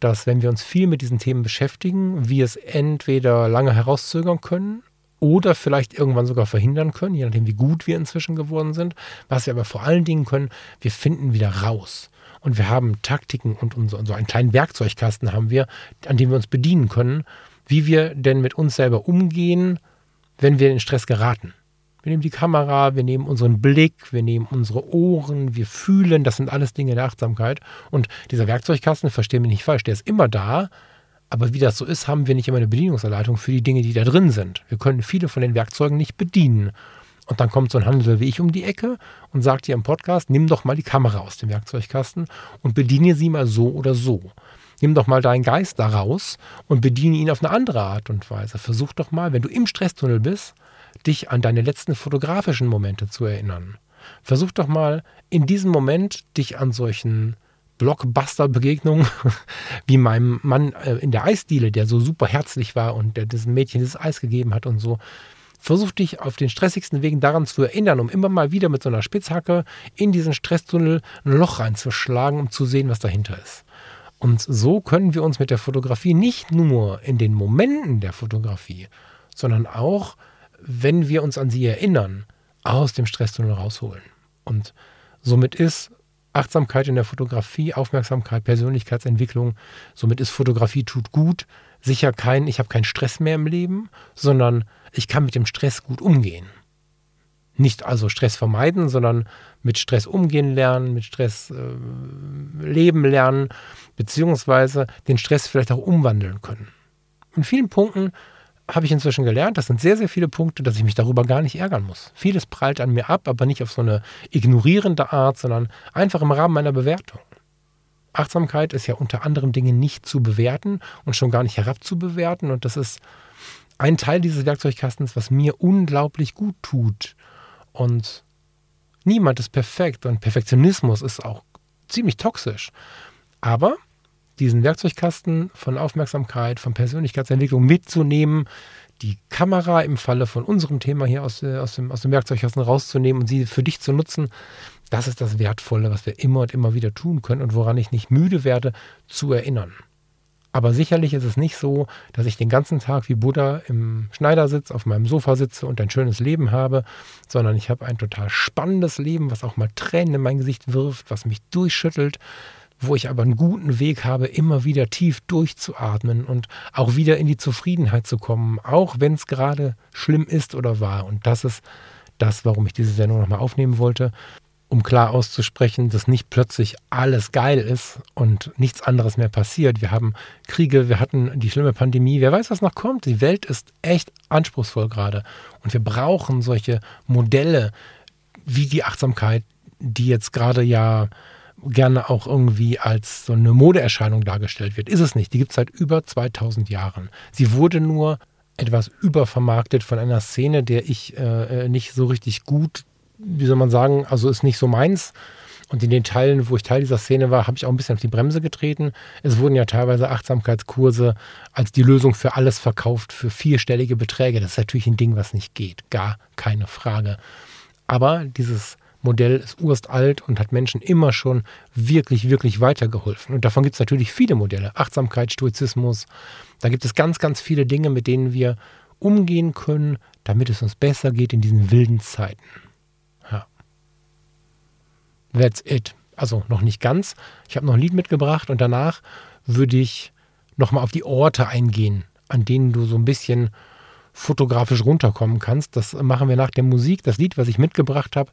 dass wenn wir uns viel mit diesen Themen beschäftigen, wir es entweder lange herauszögern können oder vielleicht irgendwann sogar verhindern können, je nachdem, wie gut wir inzwischen geworden sind. Was wir aber vor allen Dingen können, wir finden wieder raus. Und wir haben Taktiken und, und so einen kleinen Werkzeugkasten haben wir, an dem wir uns bedienen können, wie wir denn mit uns selber umgehen, wenn wir in Stress geraten. Wir nehmen die Kamera, wir nehmen unseren Blick, wir nehmen unsere Ohren, wir fühlen, das sind alles Dinge der Achtsamkeit. Und dieser Werkzeugkasten, verstehe mich nicht falsch, der ist immer da, aber wie das so ist, haben wir nicht immer eine Bedienungsanleitung für die Dinge, die da drin sind. Wir können viele von den Werkzeugen nicht bedienen. Und dann kommt so ein Handel wie ich um die Ecke und sagt dir im Podcast, nimm doch mal die Kamera aus dem Werkzeugkasten und bediene sie mal so oder so. Nimm doch mal deinen Geist da raus und bediene ihn auf eine andere Art und Weise. Versuch doch mal, wenn du im Stresstunnel bist, dich an deine letzten fotografischen Momente zu erinnern. Versuch doch mal in diesem Moment dich an solchen Blockbuster-Begegnungen, <laughs> wie meinem Mann äh, in der Eisdiele, der so super herzlich war und der diesem Mädchen dieses Eis gegeben hat und so. Versuch dich auf den stressigsten Wegen daran zu erinnern, um immer mal wieder mit so einer Spitzhacke in diesen Stresstunnel ein Loch reinzuschlagen, um zu sehen, was dahinter ist. Und so können wir uns mit der Fotografie nicht nur in den Momenten der Fotografie, sondern auch, wenn wir uns an sie erinnern, aus dem Stresstunnel rausholen. Und somit ist Achtsamkeit in der Fotografie, Aufmerksamkeit, Persönlichkeitsentwicklung. Somit ist Fotografie tut gut. Sicher kein, ich habe keinen Stress mehr im Leben, sondern ich kann mit dem Stress gut umgehen. Nicht also Stress vermeiden, sondern mit Stress umgehen lernen, mit Stress äh, leben lernen, beziehungsweise den Stress vielleicht auch umwandeln können. In vielen Punkten habe ich inzwischen gelernt, das sind sehr, sehr viele Punkte, dass ich mich darüber gar nicht ärgern muss. Vieles prallt an mir ab, aber nicht auf so eine ignorierende Art, sondern einfach im Rahmen meiner Bewertung. Achtsamkeit ist ja unter anderem Dinge nicht zu bewerten und schon gar nicht herabzubewerten. Und das ist ein Teil dieses Werkzeugkastens, was mir unglaublich gut tut. Und niemand ist perfekt und Perfektionismus ist auch ziemlich toxisch. Aber diesen Werkzeugkasten von Aufmerksamkeit, von Persönlichkeitsentwicklung mitzunehmen, die Kamera im Falle von unserem Thema hier aus, äh, aus, dem, aus dem Werkzeugkasten rauszunehmen und sie für dich zu nutzen, das ist das Wertvolle, was wir immer und immer wieder tun können und woran ich nicht müde werde zu erinnern. Aber sicherlich ist es nicht so, dass ich den ganzen Tag wie Buddha im Schneidersitz auf meinem Sofa sitze und ein schönes Leben habe, sondern ich habe ein total spannendes Leben, was auch mal Tränen in mein Gesicht wirft, was mich durchschüttelt, wo ich aber einen guten Weg habe, immer wieder tief durchzuatmen und auch wieder in die Zufriedenheit zu kommen, auch wenn es gerade schlimm ist oder war. Und das ist das, warum ich diese Sendung nochmal aufnehmen wollte, um klar auszusprechen, dass nicht plötzlich alles geil ist und nichts anderes mehr passiert. Wir haben Kriege, wir hatten die schlimme Pandemie, wer weiß, was noch kommt. Die Welt ist echt anspruchsvoll gerade. Und wir brauchen solche Modelle wie die Achtsamkeit, die jetzt gerade ja gerne auch irgendwie als so eine Modeerscheinung dargestellt wird. Ist es nicht. Die gibt es seit über 2000 Jahren. Sie wurde nur etwas übervermarktet von einer Szene, der ich äh, äh, nicht so richtig gut, wie soll man sagen, also ist nicht so meins. Und in den Teilen, wo ich Teil dieser Szene war, habe ich auch ein bisschen auf die Bremse getreten. Es wurden ja teilweise Achtsamkeitskurse als die Lösung für alles verkauft, für vierstellige Beträge. Das ist natürlich ein Ding, was nicht geht. Gar keine Frage. Aber dieses Modell ist urstalt und hat Menschen immer schon wirklich, wirklich weitergeholfen. Und davon gibt es natürlich viele Modelle. Achtsamkeit, Stoizismus. Da gibt es ganz, ganz viele Dinge, mit denen wir umgehen können, damit es uns besser geht in diesen wilden Zeiten. Ja. That's it. Also noch nicht ganz. Ich habe noch ein Lied mitgebracht und danach würde ich nochmal auf die Orte eingehen, an denen du so ein bisschen fotografisch runterkommen kannst. Das machen wir nach der Musik. Das Lied, was ich mitgebracht habe,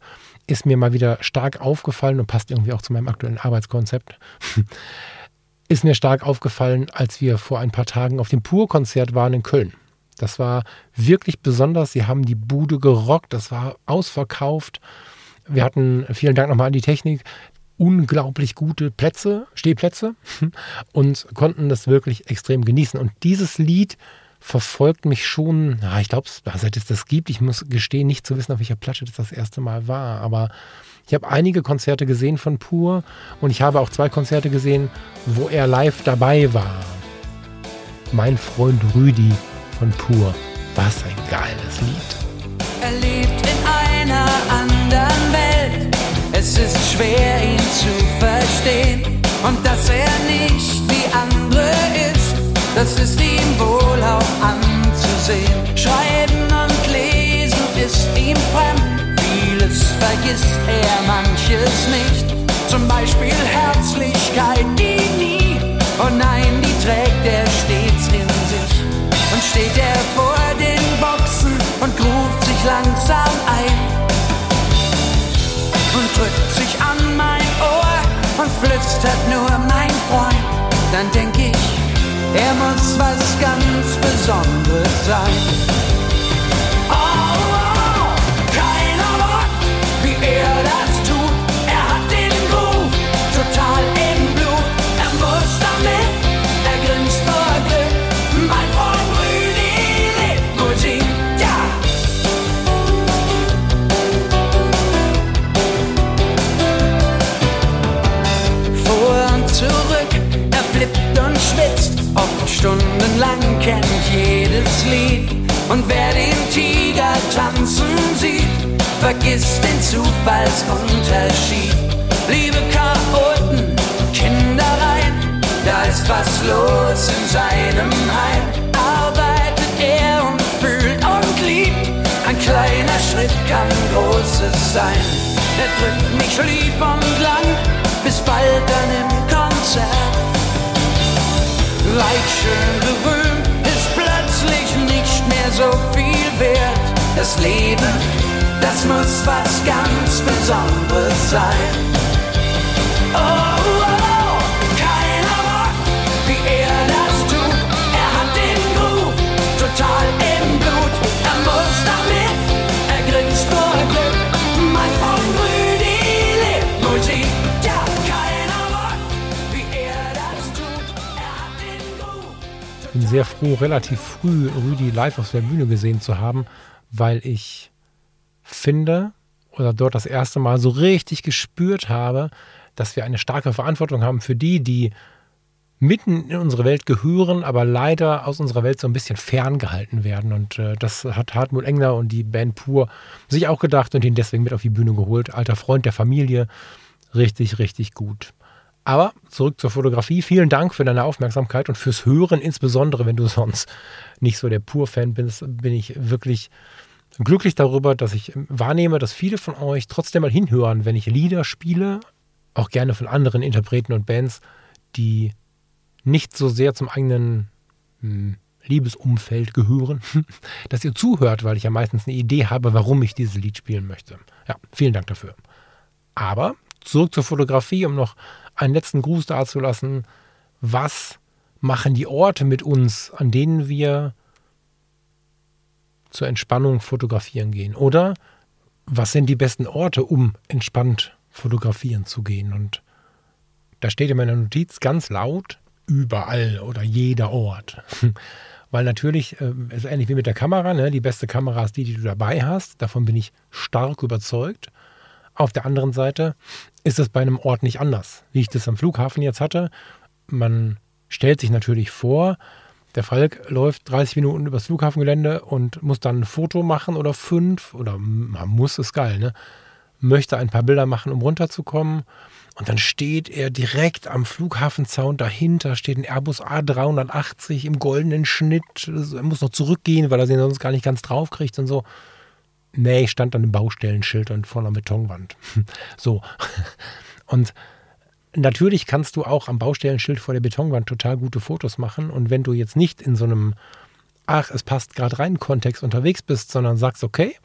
ist mir mal wieder stark aufgefallen und passt irgendwie auch zu meinem aktuellen Arbeitskonzept. <laughs> ist mir stark aufgefallen, als wir vor ein paar Tagen auf dem Pur-Konzert waren in Köln. Das war wirklich besonders. Sie haben die Bude gerockt. Das war ausverkauft. Wir hatten, vielen Dank nochmal an die Technik, unglaublich gute Plätze, Stehplätze <laughs> und konnten das wirklich extrem genießen. Und dieses Lied verfolgt mich schon, ja, ich glaube, seit es das gibt, ich muss gestehen, nicht zu wissen, auf welcher Platte das das erste Mal war, aber ich habe einige Konzerte gesehen von Pur und ich habe auch zwei Konzerte gesehen, wo er live dabei war. Mein Freund Rüdi von Pur, was ein geiles Lied. Er lebt in einer anderen Welt, es ist schwer ihn zu verstehen. Und dass er nicht wie andere ist das ist ihm wohl auch anzusehen. Schreiben und ihm fremd. Vieles vergisst er, manches nicht. Zum Beispiel Herzlichkeit, die nie. Oh nein, die trägt er stets in sich. Und steht er vor den Boxen und ruft sich langsam ein. Und drückt sich an mein Ohr und flüstert nur mein Freund. Dann denk ich, er muss was ganz Besonderes sein. Stundenlang kennt jedes Lied. Und wer den Tiger tanzen sieht, vergisst den Zufallsunterschied. Liebe Chaoten, Kindereien, da ist was los in seinem Heim. Arbeitet er und fühlt und liebt, ein kleiner Schritt kann Großes sein. Er drückt mich lieb und lang, bis bald dann im Konzert. Reich schön berühmt ist plötzlich nicht mehr so viel wert. Das Leben, das muss was ganz Besonderes sein. Oh, oh sehr froh, relativ früh Rüdi live auf der Bühne gesehen zu haben, weil ich finde oder dort das erste Mal so richtig gespürt habe, dass wir eine starke Verantwortung haben für die, die mitten in unsere Welt gehören, aber leider aus unserer Welt so ein bisschen ferngehalten werden. Und äh, das hat Hartmut Engler und die Band Pur sich auch gedacht und ihn deswegen mit auf die Bühne geholt. Alter Freund der Familie. Richtig, richtig gut. Aber zurück zur Fotografie. Vielen Dank für deine Aufmerksamkeit und fürs Hören, insbesondere wenn du <laughs> sonst nicht so der Pur-Fan bist, bin ich wirklich glücklich darüber, dass ich wahrnehme, dass viele von euch trotzdem mal hinhören, wenn ich Lieder spiele, auch gerne von anderen Interpreten und Bands, die nicht so sehr zum eigenen hm, Liebesumfeld gehören, <laughs> dass ihr zuhört, weil ich ja meistens eine Idee habe, warum ich dieses Lied spielen möchte. Ja, vielen Dank dafür. Aber zurück zur Fotografie, um noch einen letzten Gruß dazulassen. Was machen die Orte mit uns, an denen wir zur Entspannung fotografieren gehen? Oder was sind die besten Orte, um entspannt fotografieren zu gehen? Und da steht in meiner Notiz ganz laut, überall oder jeder Ort. <laughs> Weil natürlich, äh, ist ähnlich wie mit der Kamera, ne? die beste Kamera ist die, die du dabei hast. Davon bin ich stark überzeugt. Auf der anderen Seite ist es bei einem Ort nicht anders, wie ich das am Flughafen jetzt hatte. Man stellt sich natürlich vor, der Falk läuft 30 Minuten übers Flughafengelände und muss dann ein Foto machen oder fünf, oder man muss, ist geil, ne? Möchte ein paar Bilder machen, um runterzukommen. Und dann steht er direkt am Flughafenzaun dahinter, steht ein Airbus A380 im goldenen Schnitt. Er muss noch zurückgehen, weil er den sonst gar nicht ganz drauf kriegt und so. Nee, ich stand an einem Baustellenschild und vor einer Betonwand. <laughs> so. Und natürlich kannst du auch am Baustellenschild vor der Betonwand total gute Fotos machen. Und wenn du jetzt nicht in so einem, ach, es passt gerade rein, Kontext unterwegs bist, sondern sagst, okay,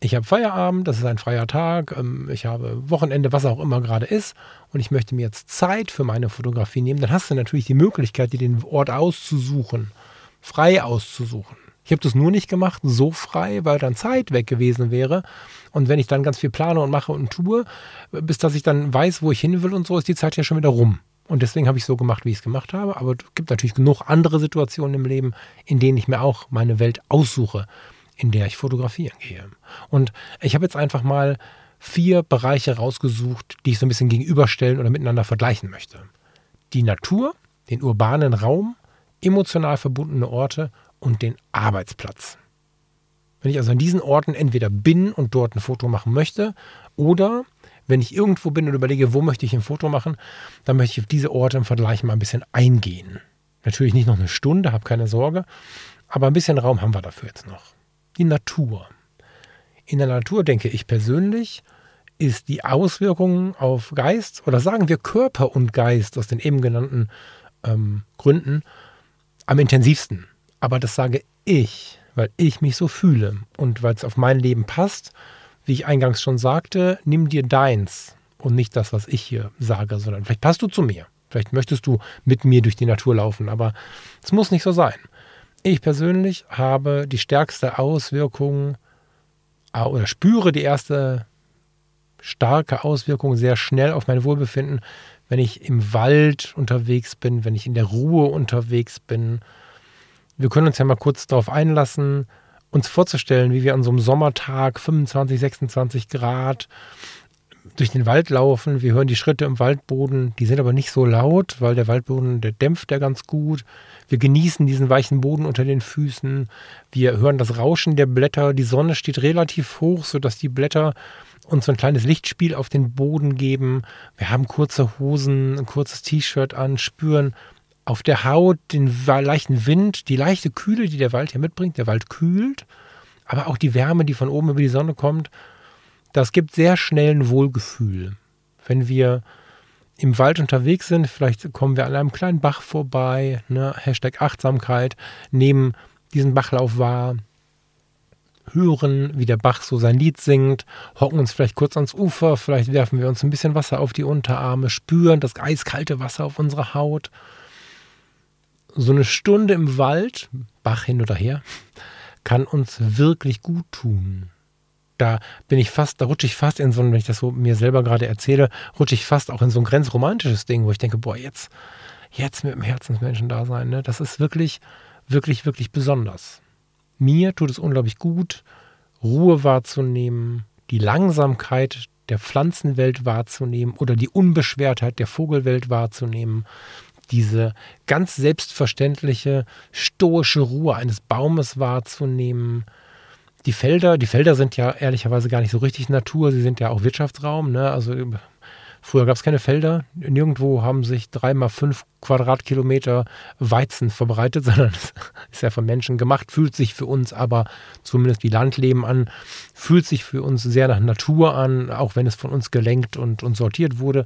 ich habe Feierabend, das ist ein freier Tag, ähm, ich habe Wochenende, was auch immer gerade ist, und ich möchte mir jetzt Zeit für meine Fotografie nehmen, dann hast du natürlich die Möglichkeit, dir den Ort auszusuchen, frei auszusuchen. Ich habe das nur nicht gemacht, so frei, weil dann Zeit weg gewesen wäre. Und wenn ich dann ganz viel plane und mache und tue, bis dass ich dann weiß, wo ich hin will und so, ist die Zeit ja schon wieder rum. Und deswegen habe ich so gemacht, wie ich es gemacht habe. Aber es gibt natürlich genug andere Situationen im Leben, in denen ich mir auch meine Welt aussuche, in der ich fotografieren gehe. Und ich habe jetzt einfach mal vier Bereiche rausgesucht, die ich so ein bisschen gegenüberstellen oder miteinander vergleichen möchte. Die Natur, den urbanen Raum, emotional verbundene Orte und den Arbeitsplatz. Wenn ich also an diesen Orten entweder bin und dort ein Foto machen möchte oder wenn ich irgendwo bin und überlege, wo möchte ich ein Foto machen, dann möchte ich auf diese Orte im Vergleich mal ein bisschen eingehen. Natürlich nicht noch eine Stunde, habe keine Sorge, aber ein bisschen Raum haben wir dafür jetzt noch. Die Natur. In der Natur, denke ich persönlich, ist die Auswirkung auf Geist oder sagen wir Körper und Geist aus den eben genannten ähm, Gründen am intensivsten. Aber das sage ich, weil ich mich so fühle und weil es auf mein Leben passt. Wie ich eingangs schon sagte, nimm dir deins und nicht das, was ich hier sage, sondern vielleicht passt du zu mir. Vielleicht möchtest du mit mir durch die Natur laufen, aber es muss nicht so sein. Ich persönlich habe die stärkste Auswirkung oder spüre die erste starke Auswirkung sehr schnell auf mein Wohlbefinden, wenn ich im Wald unterwegs bin, wenn ich in der Ruhe unterwegs bin. Wir können uns ja mal kurz darauf einlassen, uns vorzustellen, wie wir an so einem Sommertag 25, 26 Grad durch den Wald laufen. Wir hören die Schritte im Waldboden, die sind aber nicht so laut, weil der Waldboden, der dämpft ja ganz gut. Wir genießen diesen weichen Boden unter den Füßen. Wir hören das Rauschen der Blätter. Die Sonne steht relativ hoch, sodass die Blätter uns so ein kleines Lichtspiel auf den Boden geben. Wir haben kurze Hosen, ein kurzes T-Shirt an, spüren auf der Haut den leichten Wind, die leichte Kühle, die der Wald hier mitbringt. Der Wald kühlt, aber auch die Wärme, die von oben über die Sonne kommt. Das gibt sehr schnell ein Wohlgefühl. Wenn wir im Wald unterwegs sind, vielleicht kommen wir an einem kleinen Bach vorbei, ne? Hashtag Achtsamkeit, nehmen diesen Bachlauf wahr, hören, wie der Bach so sein Lied singt, hocken uns vielleicht kurz ans Ufer, vielleicht werfen wir uns ein bisschen Wasser auf die Unterarme, spüren das eiskalte Wasser auf unserer Haut. So eine Stunde im Wald, Bach hin oder her, kann uns wirklich gut tun. Da bin ich fast, da rutsche ich fast in so ein, wenn ich das so mir selber gerade erzähle, rutsche ich fast auch in so ein grenzromantisches Ding, wo ich denke, boah, jetzt, jetzt mit dem Herzensmenschen da sein, ne? das ist wirklich, wirklich, wirklich besonders. Mir tut es unglaublich gut, Ruhe wahrzunehmen, die Langsamkeit der Pflanzenwelt wahrzunehmen oder die Unbeschwertheit der Vogelwelt wahrzunehmen, diese ganz selbstverständliche stoische Ruhe eines Baumes wahrzunehmen. Die Felder, die Felder sind ja ehrlicherweise gar nicht so richtig Natur, sie sind ja auch Wirtschaftsraum. Ne? Also Früher gab es keine Felder. Nirgendwo haben sich dreimal fünf Quadratkilometer Weizen verbreitet, <laughs> sondern es ist ja von Menschen gemacht, fühlt sich für uns aber zumindest wie Landleben an, fühlt sich für uns sehr nach Natur an, auch wenn es von uns gelenkt und, und sortiert wurde.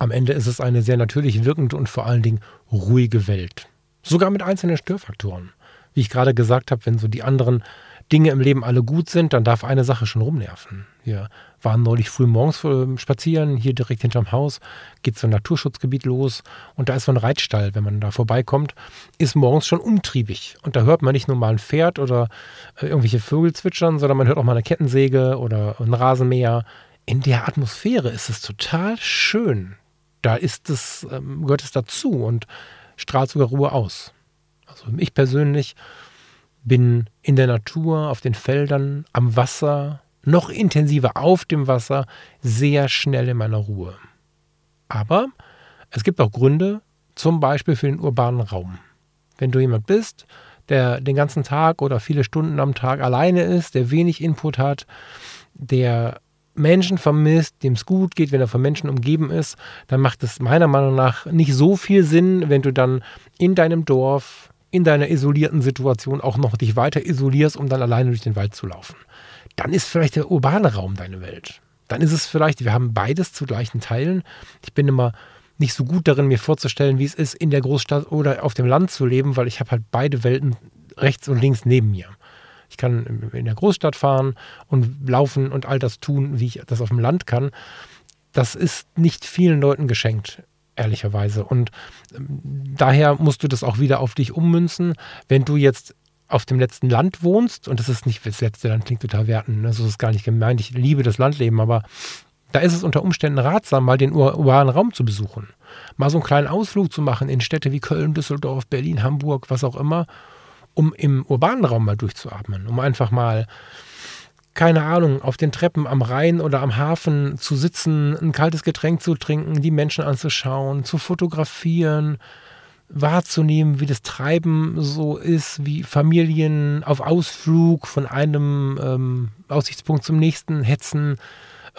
Am Ende ist es eine sehr natürlich wirkende und vor allen Dingen ruhige Welt. Sogar mit einzelnen Störfaktoren. Wie ich gerade gesagt habe, wenn so die anderen Dinge im Leben alle gut sind, dann darf eine Sache schon rumnerven. Wir waren neulich früh morgens ähm, spazieren, hier direkt hinterm Haus, geht so ein Naturschutzgebiet los und da ist so ein Reitstall, wenn man da vorbeikommt, ist morgens schon umtriebig. Und da hört man nicht nur mal ein Pferd oder äh, irgendwelche Vögel zwitschern, sondern man hört auch mal eine Kettensäge oder ein Rasenmäher. In der Atmosphäre ist es total schön. Da ist es, ähm, gehört es dazu und strahlt sogar Ruhe aus. Also ich persönlich bin in der Natur, auf den Feldern, am Wasser, noch intensiver auf dem Wasser, sehr schnell in meiner Ruhe. Aber es gibt auch Gründe, zum Beispiel für den urbanen Raum. Wenn du jemand bist, der den ganzen Tag oder viele Stunden am Tag alleine ist, der wenig Input hat, der Menschen vermisst, dem es gut geht, wenn er von Menschen umgeben ist, dann macht es meiner Meinung nach nicht so viel Sinn, wenn du dann in deinem Dorf in deiner isolierten Situation auch noch dich weiter isolierst, um dann alleine durch den Wald zu laufen. Dann ist vielleicht der urbane Raum deine Welt. Dann ist es vielleicht, wir haben beides zu gleichen Teilen. Ich bin immer nicht so gut darin, mir vorzustellen, wie es ist, in der Großstadt oder auf dem Land zu leben, weil ich habe halt beide Welten rechts und links neben mir. Ich kann in der Großstadt fahren und laufen und all das tun, wie ich das auf dem Land kann. Das ist nicht vielen Leuten geschenkt ehrlicherweise. Und ähm, daher musst du das auch wieder auf dich ummünzen. Wenn du jetzt auf dem letzten Land wohnst, und das ist nicht das letzte Land, klingt total werten, ne? so ist es gar nicht gemeint, ich liebe das Landleben, aber da ist es unter Umständen ratsam, mal den urbanen Raum zu besuchen. Mal so einen kleinen Ausflug zu machen in Städte wie Köln, Düsseldorf, Berlin, Hamburg, was auch immer, um im urbanen Raum mal durchzuatmen, um einfach mal keine Ahnung, auf den Treppen am Rhein oder am Hafen zu sitzen, ein kaltes Getränk zu trinken, die Menschen anzuschauen, zu fotografieren, wahrzunehmen, wie das Treiben so ist, wie Familien auf Ausflug von einem ähm, Aussichtspunkt zum nächsten hetzen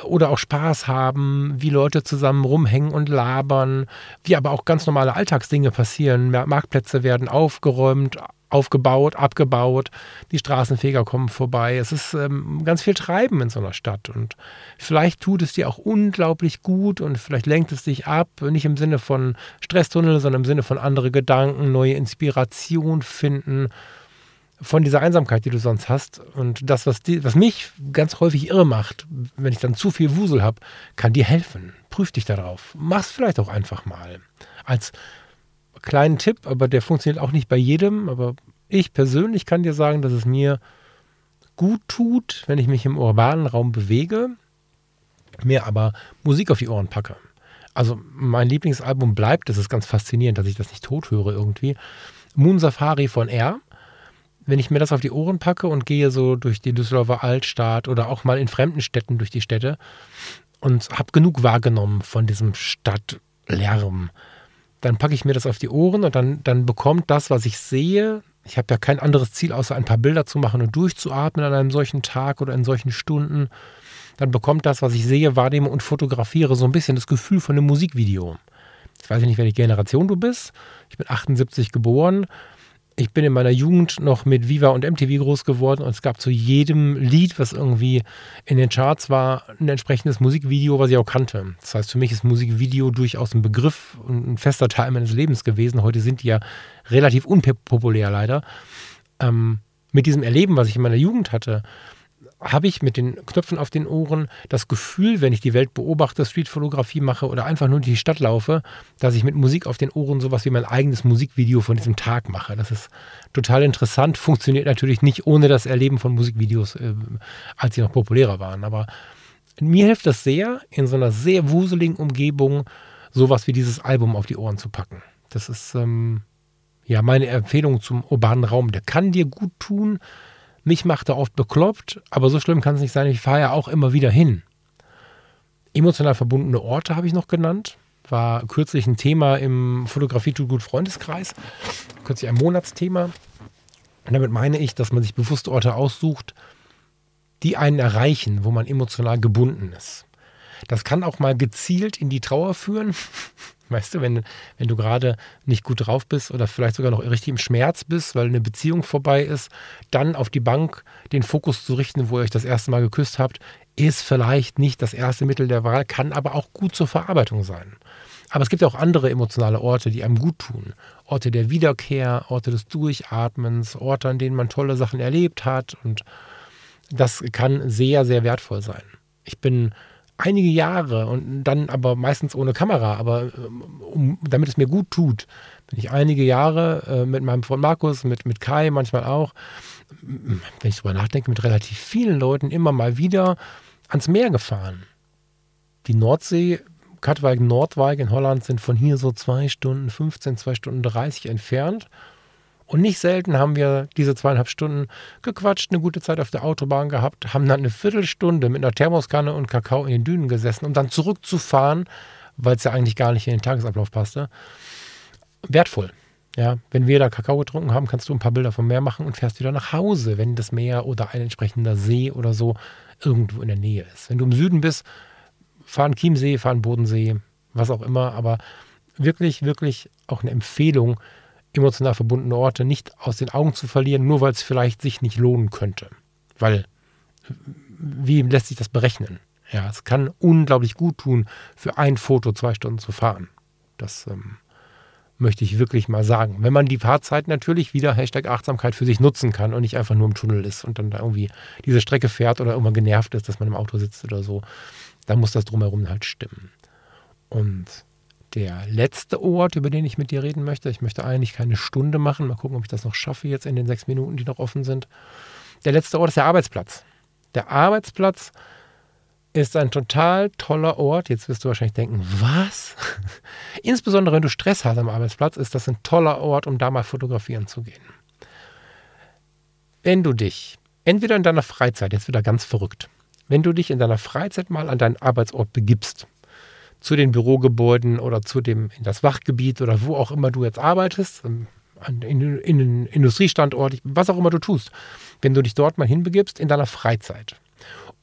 oder auch Spaß haben, wie Leute zusammen rumhängen und labern, wie aber auch ganz normale Alltagsdinge passieren. Marktplätze werden aufgeräumt, aufgebaut, abgebaut, die Straßenfeger kommen vorbei. Es ist ähm, ganz viel Treiben in so einer Stadt und vielleicht tut es dir auch unglaublich gut und vielleicht lenkt es dich ab, nicht im Sinne von Stresstunnel, sondern im Sinne von andere Gedanken, neue Inspiration finden von dieser Einsamkeit, die du sonst hast. Und das, was, die, was mich ganz häufig irre macht, wenn ich dann zu viel Wusel habe, kann dir helfen. Prüf dich darauf. Mach's vielleicht auch einfach mal. Als kleinen Tipp, aber der funktioniert auch nicht bei jedem. Aber ich persönlich kann dir sagen, dass es mir gut tut, wenn ich mich im urbanen Raum bewege, mir aber Musik auf die Ohren packe. Also mein Lieblingsalbum bleibt, das ist ganz faszinierend, dass ich das nicht tot höre irgendwie. Moon Safari von R. Wenn ich mir das auf die Ohren packe und gehe so durch die Düsseldorfer Altstadt oder auch mal in fremden Städten durch die Städte und habe genug wahrgenommen von diesem Stadtlärm, dann packe ich mir das auf die Ohren und dann, dann bekommt das, was ich sehe, ich habe ja kein anderes Ziel, außer ein paar Bilder zu machen und durchzuatmen an einem solchen Tag oder in solchen Stunden, dann bekommt das, was ich sehe, wahrnehme und fotografiere, so ein bisschen das Gefühl von einem Musikvideo. Ich weiß nicht, welche Generation du bist. Ich bin 78 geboren ich bin in meiner Jugend noch mit Viva und MTV groß geworden und es gab zu jedem Lied, was irgendwie in den Charts war, ein entsprechendes Musikvideo, was ich auch kannte. Das heißt, für mich ist Musikvideo durchaus ein Begriff und ein fester Teil meines Lebens gewesen. Heute sind die ja relativ unpopulär leider. Ähm, mit diesem Erleben, was ich in meiner Jugend hatte, habe ich mit den Knöpfen auf den Ohren das Gefühl, wenn ich die Welt beobachte, Streetfotografie mache oder einfach nur die Stadt laufe, dass ich mit Musik auf den Ohren sowas wie mein eigenes Musikvideo von diesem Tag mache. Das ist total interessant, funktioniert natürlich nicht ohne das Erleben von Musikvideos, äh, als sie noch populärer waren. Aber mir hilft das sehr, in so einer sehr wuseligen Umgebung sowas wie dieses Album auf die Ohren zu packen. Das ist ähm, ja meine Empfehlung zum urbanen Raum. Der kann dir gut tun mich macht er oft bekloppt, aber so schlimm kann es nicht sein. Ich fahre ja auch immer wieder hin. Emotional verbundene Orte habe ich noch genannt. War kürzlich ein Thema im Fotografie tut gut Freundeskreis. Kürzlich ein Monatsthema. Und damit meine ich, dass man sich bewusst Orte aussucht, die einen erreichen, wo man emotional gebunden ist. Das kann auch mal gezielt in die Trauer führen. Weißt du, wenn, wenn du gerade nicht gut drauf bist oder vielleicht sogar noch richtig im Schmerz bist, weil eine Beziehung vorbei ist, dann auf die Bank den Fokus zu richten, wo ihr euch das erste Mal geküsst habt, ist vielleicht nicht das erste Mittel der Wahl, kann aber auch gut zur Verarbeitung sein. Aber es gibt ja auch andere emotionale Orte, die einem gut tun. Orte der Wiederkehr, Orte des Durchatmens, Orte, an denen man tolle Sachen erlebt hat. Und das kann sehr, sehr wertvoll sein. Ich bin einige Jahre und dann aber meistens ohne Kamera, aber ähm, um, damit es mir gut tut, bin ich einige Jahre äh, mit meinem Freund Markus, mit, mit Kai manchmal auch, wenn ich darüber nachdenke, mit relativ vielen Leuten immer mal wieder ans Meer gefahren. Die Nordsee, Katwijk, Nordwijk in Holland sind von hier so zwei Stunden 15, zwei Stunden 30 entfernt. Und nicht selten haben wir diese zweieinhalb Stunden gequatscht, eine gute Zeit auf der Autobahn gehabt, haben dann eine Viertelstunde mit einer Thermoskanne und Kakao in den Dünen gesessen, um dann zurückzufahren, weil es ja eigentlich gar nicht in den Tagesablauf passte. Wertvoll. Ja, wenn wir da Kakao getrunken haben, kannst du ein paar Bilder vom Meer machen und fährst wieder nach Hause, wenn das Meer oder ein entsprechender See oder so irgendwo in der Nähe ist. Wenn du im Süden bist, fahren Chiemsee, fahren Bodensee, was auch immer, aber wirklich, wirklich auch eine Empfehlung, emotional verbundene Orte nicht aus den Augen zu verlieren, nur weil es vielleicht sich nicht lohnen könnte. Weil, wie lässt sich das berechnen? Ja, es kann unglaublich gut tun, für ein Foto zwei Stunden zu fahren. Das ähm, möchte ich wirklich mal sagen. Wenn man die Fahrzeit natürlich wieder Hashtag Achtsamkeit für sich nutzen kann und nicht einfach nur im Tunnel ist und dann da irgendwie diese Strecke fährt oder irgendwann genervt ist, dass man im Auto sitzt oder so, dann muss das drumherum halt stimmen. Und der letzte Ort, über den ich mit dir reden möchte. Ich möchte eigentlich keine Stunde machen. Mal gucken, ob ich das noch schaffe jetzt in den sechs Minuten, die noch offen sind. Der letzte Ort ist der Arbeitsplatz. Der Arbeitsplatz ist ein total toller Ort. Jetzt wirst du wahrscheinlich denken, was? <laughs> Insbesondere wenn du Stress hast am Arbeitsplatz, ist das ein toller Ort, um da mal fotografieren zu gehen. Wenn du dich entweder in deiner Freizeit, jetzt wieder ganz verrückt, wenn du dich in deiner Freizeit mal an deinen Arbeitsort begibst, zu den Bürogebäuden oder zu dem, in das Wachgebiet oder wo auch immer du jetzt arbeitest, ähm, in, in den Industriestandort, was auch immer du tust, wenn du dich dort mal hinbegibst in deiner Freizeit.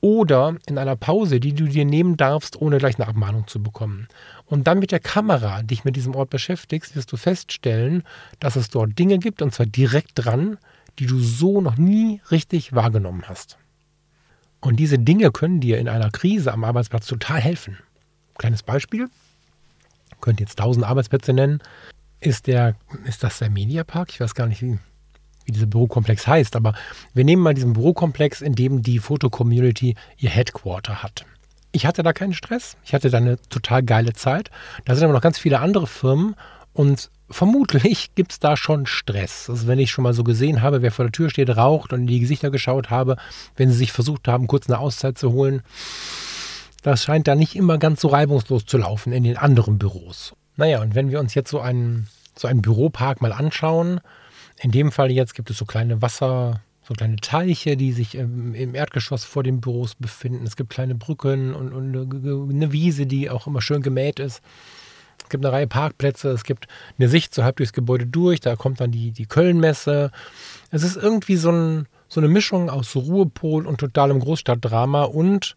Oder in einer Pause, die du dir nehmen darfst, ohne gleich eine Abmahnung zu bekommen. und dann mit der Kamera dich mit diesem Ort beschäftigst, wirst du feststellen, dass es dort Dinge gibt, und zwar direkt dran, die du so noch nie richtig wahrgenommen hast. Und diese Dinge können dir in einer Krise am Arbeitsplatz total helfen. Kleines Beispiel, könnt jetzt tausend Arbeitsplätze nennen, ist der, ist das der Mediapark? Ich weiß gar nicht, wie, wie dieser Bürokomplex heißt, aber wir nehmen mal diesen Bürokomplex, in dem die Foto-Community ihr Headquarter hat. Ich hatte da keinen Stress, ich hatte da eine total geile Zeit. Da sind aber noch ganz viele andere Firmen und vermutlich <laughs> gibt es da schon Stress. Also wenn ich schon mal so gesehen habe, wer vor der Tür steht, raucht und in die Gesichter geschaut habe, wenn sie sich versucht haben, kurz eine Auszeit zu holen, das scheint da nicht immer ganz so reibungslos zu laufen in den anderen Büros. Naja, und wenn wir uns jetzt so einen, so einen Büropark mal anschauen, in dem Fall jetzt gibt es so kleine Wasser, so kleine Teiche, die sich im, im, Erdgeschoss vor den Büros befinden. Es gibt kleine Brücken und, und eine Wiese, die auch immer schön gemäht ist. Es gibt eine Reihe Parkplätze, es gibt eine Sicht so halb durchs Gebäude durch, da kommt dann die, die Kölnmesse. Es ist irgendwie so, ein, so eine Mischung aus Ruhepol und totalem Großstadtdrama und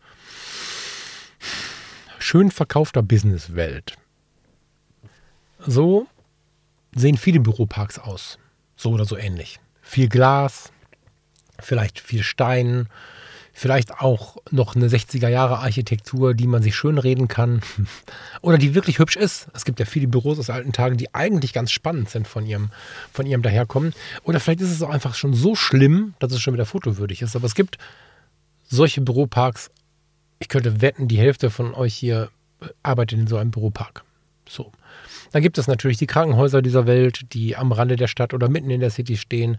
schön verkaufter Businesswelt. So sehen viele Büroparks aus. So oder so ähnlich. Viel Glas, vielleicht viel Stein, vielleicht auch noch eine 60er Jahre Architektur, die man sich schön reden kann <laughs> oder die wirklich hübsch ist. Es gibt ja viele Büros aus alten Tagen, die eigentlich ganz spannend sind von ihrem, von ihrem Daherkommen. Oder vielleicht ist es auch einfach schon so schlimm, dass es schon wieder fotowürdig ist. Aber es gibt solche Büroparks. Ich könnte wetten, die Hälfte von euch hier arbeitet in so einem Büropark. So. Dann gibt es natürlich die Krankenhäuser dieser Welt, die am Rande der Stadt oder mitten in der City stehen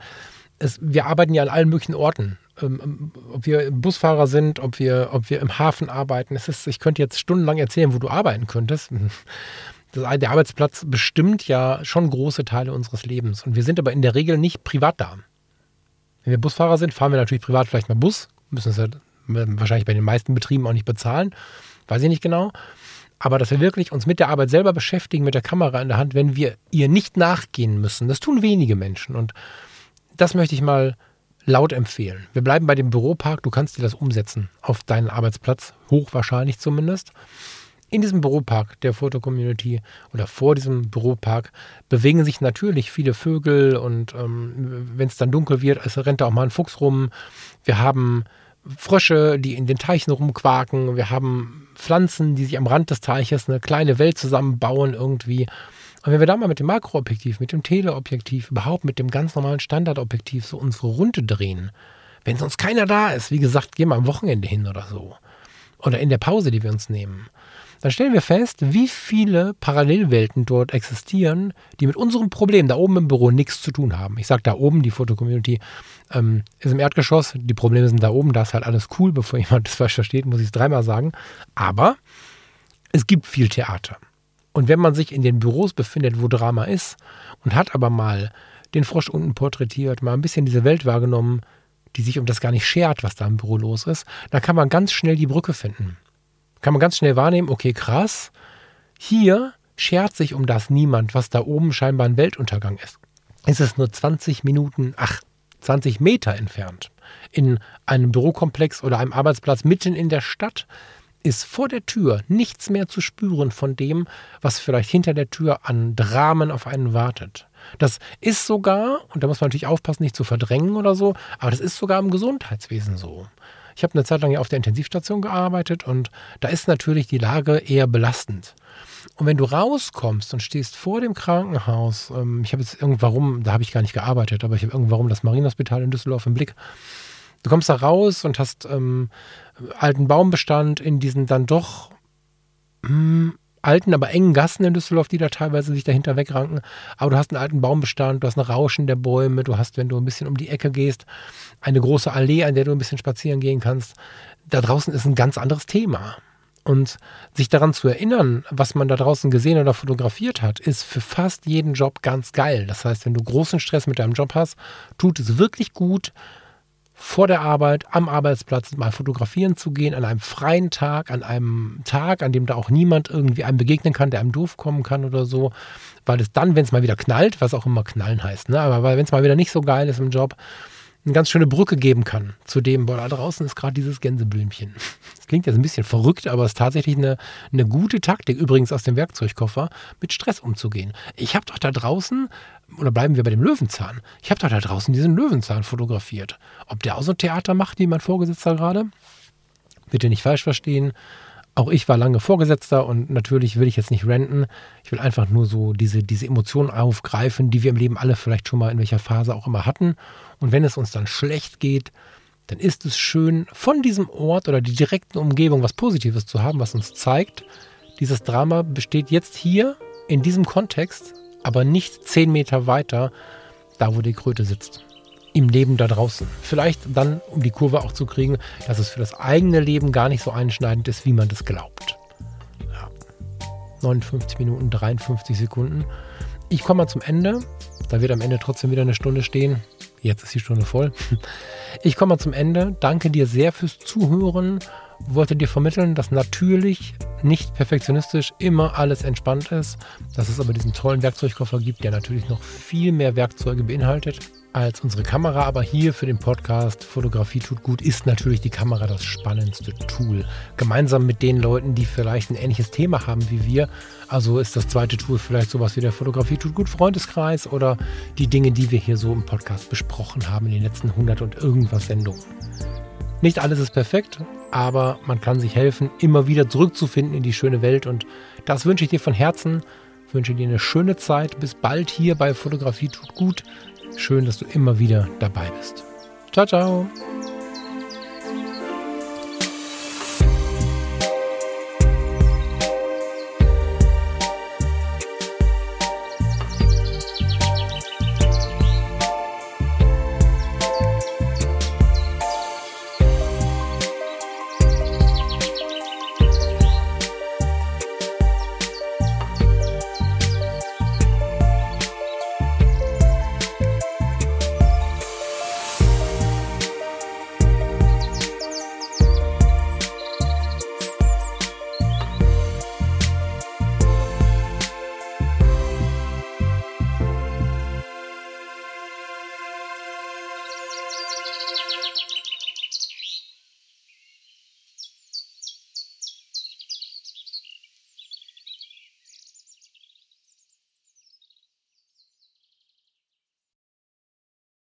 es, wir arbeiten ja an allen möglichen Orten. Ähm, ähm, ob wir Busfahrer sind, ob wir, ob wir im Hafen arbeiten. Es ist, ich könnte jetzt stundenlang erzählen, wo du arbeiten könntest. <laughs> Das, der Arbeitsplatz bestimmt ja schon große Teile unseres Lebens. Und wir sind aber in der Regel nicht privat da. Wenn wir Busfahrer sind, fahren wir natürlich privat vielleicht mal Bus. Müssen es halt wahrscheinlich bei den meisten Betrieben auch nicht bezahlen. Weiß ich nicht genau. Aber dass wir wirklich uns mit der Arbeit selber beschäftigen, mit der Kamera in der Hand, wenn wir ihr nicht nachgehen müssen, das tun wenige Menschen. Und das möchte ich mal laut empfehlen. Wir bleiben bei dem Büropark. Du kannst dir das umsetzen auf deinen Arbeitsplatz, hochwahrscheinlich zumindest. In diesem Büropark der Foto-Community oder vor diesem Büropark bewegen sich natürlich viele Vögel und ähm, wenn es dann dunkel wird, es rennt da auch mal ein Fuchs rum. Wir haben Frösche, die in den Teichen rumquaken. Wir haben Pflanzen, die sich am Rand des Teiches eine kleine Welt zusammenbauen irgendwie. Und wenn wir da mal mit dem Makroobjektiv, mit dem Teleobjektiv, überhaupt mit dem ganz normalen Standardobjektiv so unsere Runde drehen, wenn sonst keiner da ist, wie gesagt, gehen wir am Wochenende hin oder so, oder in der Pause, die wir uns nehmen, dann stellen wir fest, wie viele Parallelwelten dort existieren, die mit unserem Problem da oben im Büro nichts zu tun haben. Ich sage da oben, die Fotocommunity ähm, ist im Erdgeschoss, die Probleme sind da oben, da ist halt alles cool, bevor <laughs> jemand das falsch versteht, muss ich es dreimal sagen. Aber es gibt viel Theater. Und wenn man sich in den Büros befindet, wo Drama ist, und hat aber mal den Frosch unten porträtiert, mal ein bisschen diese Welt wahrgenommen, die sich um das gar nicht schert, was da im Büro los ist, dann kann man ganz schnell die Brücke finden. Kann man ganz schnell wahrnehmen, okay, krass, hier schert sich um das niemand, was da oben scheinbar ein Weltuntergang ist. Es ist nur 20 Minuten, ach, 20 Meter entfernt. In einem Bürokomplex oder einem Arbeitsplatz mitten in der Stadt ist vor der Tür nichts mehr zu spüren von dem, was vielleicht hinter der Tür an Dramen auf einen wartet. Das ist sogar, und da muss man natürlich aufpassen, nicht zu verdrängen oder so, aber das ist sogar im Gesundheitswesen so. Ich habe eine Zeit lang ja auf der Intensivstation gearbeitet und da ist natürlich die Lage eher belastend. Und wenn du rauskommst und stehst vor dem Krankenhaus, ähm, ich habe jetzt irgendwann, da habe ich gar nicht gearbeitet, aber ich habe irgendwann das Marienhospital in Düsseldorf im Blick. Du kommst da raus und hast ähm, alten Baumbestand in diesen dann doch hm, alten, aber engen Gassen in Düsseldorf, die da teilweise sich dahinter wegranken. Aber du hast einen alten Baumbestand, du hast ein Rauschen der Bäume, du hast, wenn du ein bisschen um die Ecke gehst, eine große Allee, an der du ein bisschen spazieren gehen kannst. Da draußen ist ein ganz anderes Thema. Und sich daran zu erinnern, was man da draußen gesehen oder fotografiert hat, ist für fast jeden Job ganz geil. Das heißt, wenn du großen Stress mit deinem Job hast, tut es wirklich gut, vor der Arbeit am Arbeitsplatz mal fotografieren zu gehen, an einem freien Tag, an einem Tag, an dem da auch niemand irgendwie einem begegnen kann, der einem doof kommen kann oder so. Weil es dann, wenn es mal wieder knallt, was auch immer knallen heißt, ne? aber wenn es mal wieder nicht so geil ist im Job, eine ganz schöne Brücke geben kann zu dem, boah, da draußen ist gerade dieses Gänseblümchen. <laughs> Das klingt jetzt ein bisschen verrückt, aber es ist tatsächlich eine, eine gute Taktik, übrigens aus dem Werkzeugkoffer, mit Stress umzugehen. Ich habe doch da draußen, oder bleiben wir bei dem Löwenzahn, ich habe doch da draußen diesen Löwenzahn fotografiert. Ob der auch so ein Theater macht, wie mein Vorgesetzter gerade? Bitte nicht falsch verstehen. Auch ich war lange Vorgesetzter und natürlich will ich jetzt nicht renten. Ich will einfach nur so diese, diese Emotionen aufgreifen, die wir im Leben alle vielleicht schon mal in welcher Phase auch immer hatten. Und wenn es uns dann schlecht geht, dann ist es schön, von diesem Ort oder die direkten Umgebung was Positives zu haben, was uns zeigt, dieses Drama besteht jetzt hier in diesem Kontext, aber nicht zehn Meter weiter, da wo die Kröte sitzt im Leben da draußen. Vielleicht dann, um die Kurve auch zu kriegen, dass es für das eigene Leben gar nicht so einschneidend ist, wie man das glaubt. Ja. 59 Minuten, 53 Sekunden. Ich komme mal zum Ende. Da wird am Ende trotzdem wieder eine Stunde stehen. Jetzt ist die Stunde voll. <laughs> Ich komme mal zum Ende. Danke dir sehr fürs Zuhören. Wollte dir vermitteln, dass natürlich nicht perfektionistisch immer alles entspannt ist, dass es aber diesen tollen Werkzeugkoffer gibt, der natürlich noch viel mehr Werkzeuge beinhaltet als unsere Kamera, aber hier für den Podcast Fotografie tut gut ist natürlich die Kamera das spannendste Tool. Gemeinsam mit den Leuten, die vielleicht ein ähnliches Thema haben wie wir. Also ist das zweite Tool vielleicht sowas wie der Fotografie tut gut Freundeskreis oder die Dinge, die wir hier so im Podcast besprochen haben in den letzten 100 und irgendwas Sendungen. Nicht alles ist perfekt, aber man kann sich helfen, immer wieder zurückzufinden in die schöne Welt und das wünsche ich dir von Herzen. Ich wünsche dir eine schöne Zeit. Bis bald hier bei Fotografie tut gut. Schön, dass du immer wieder dabei bist. Ciao, ciao.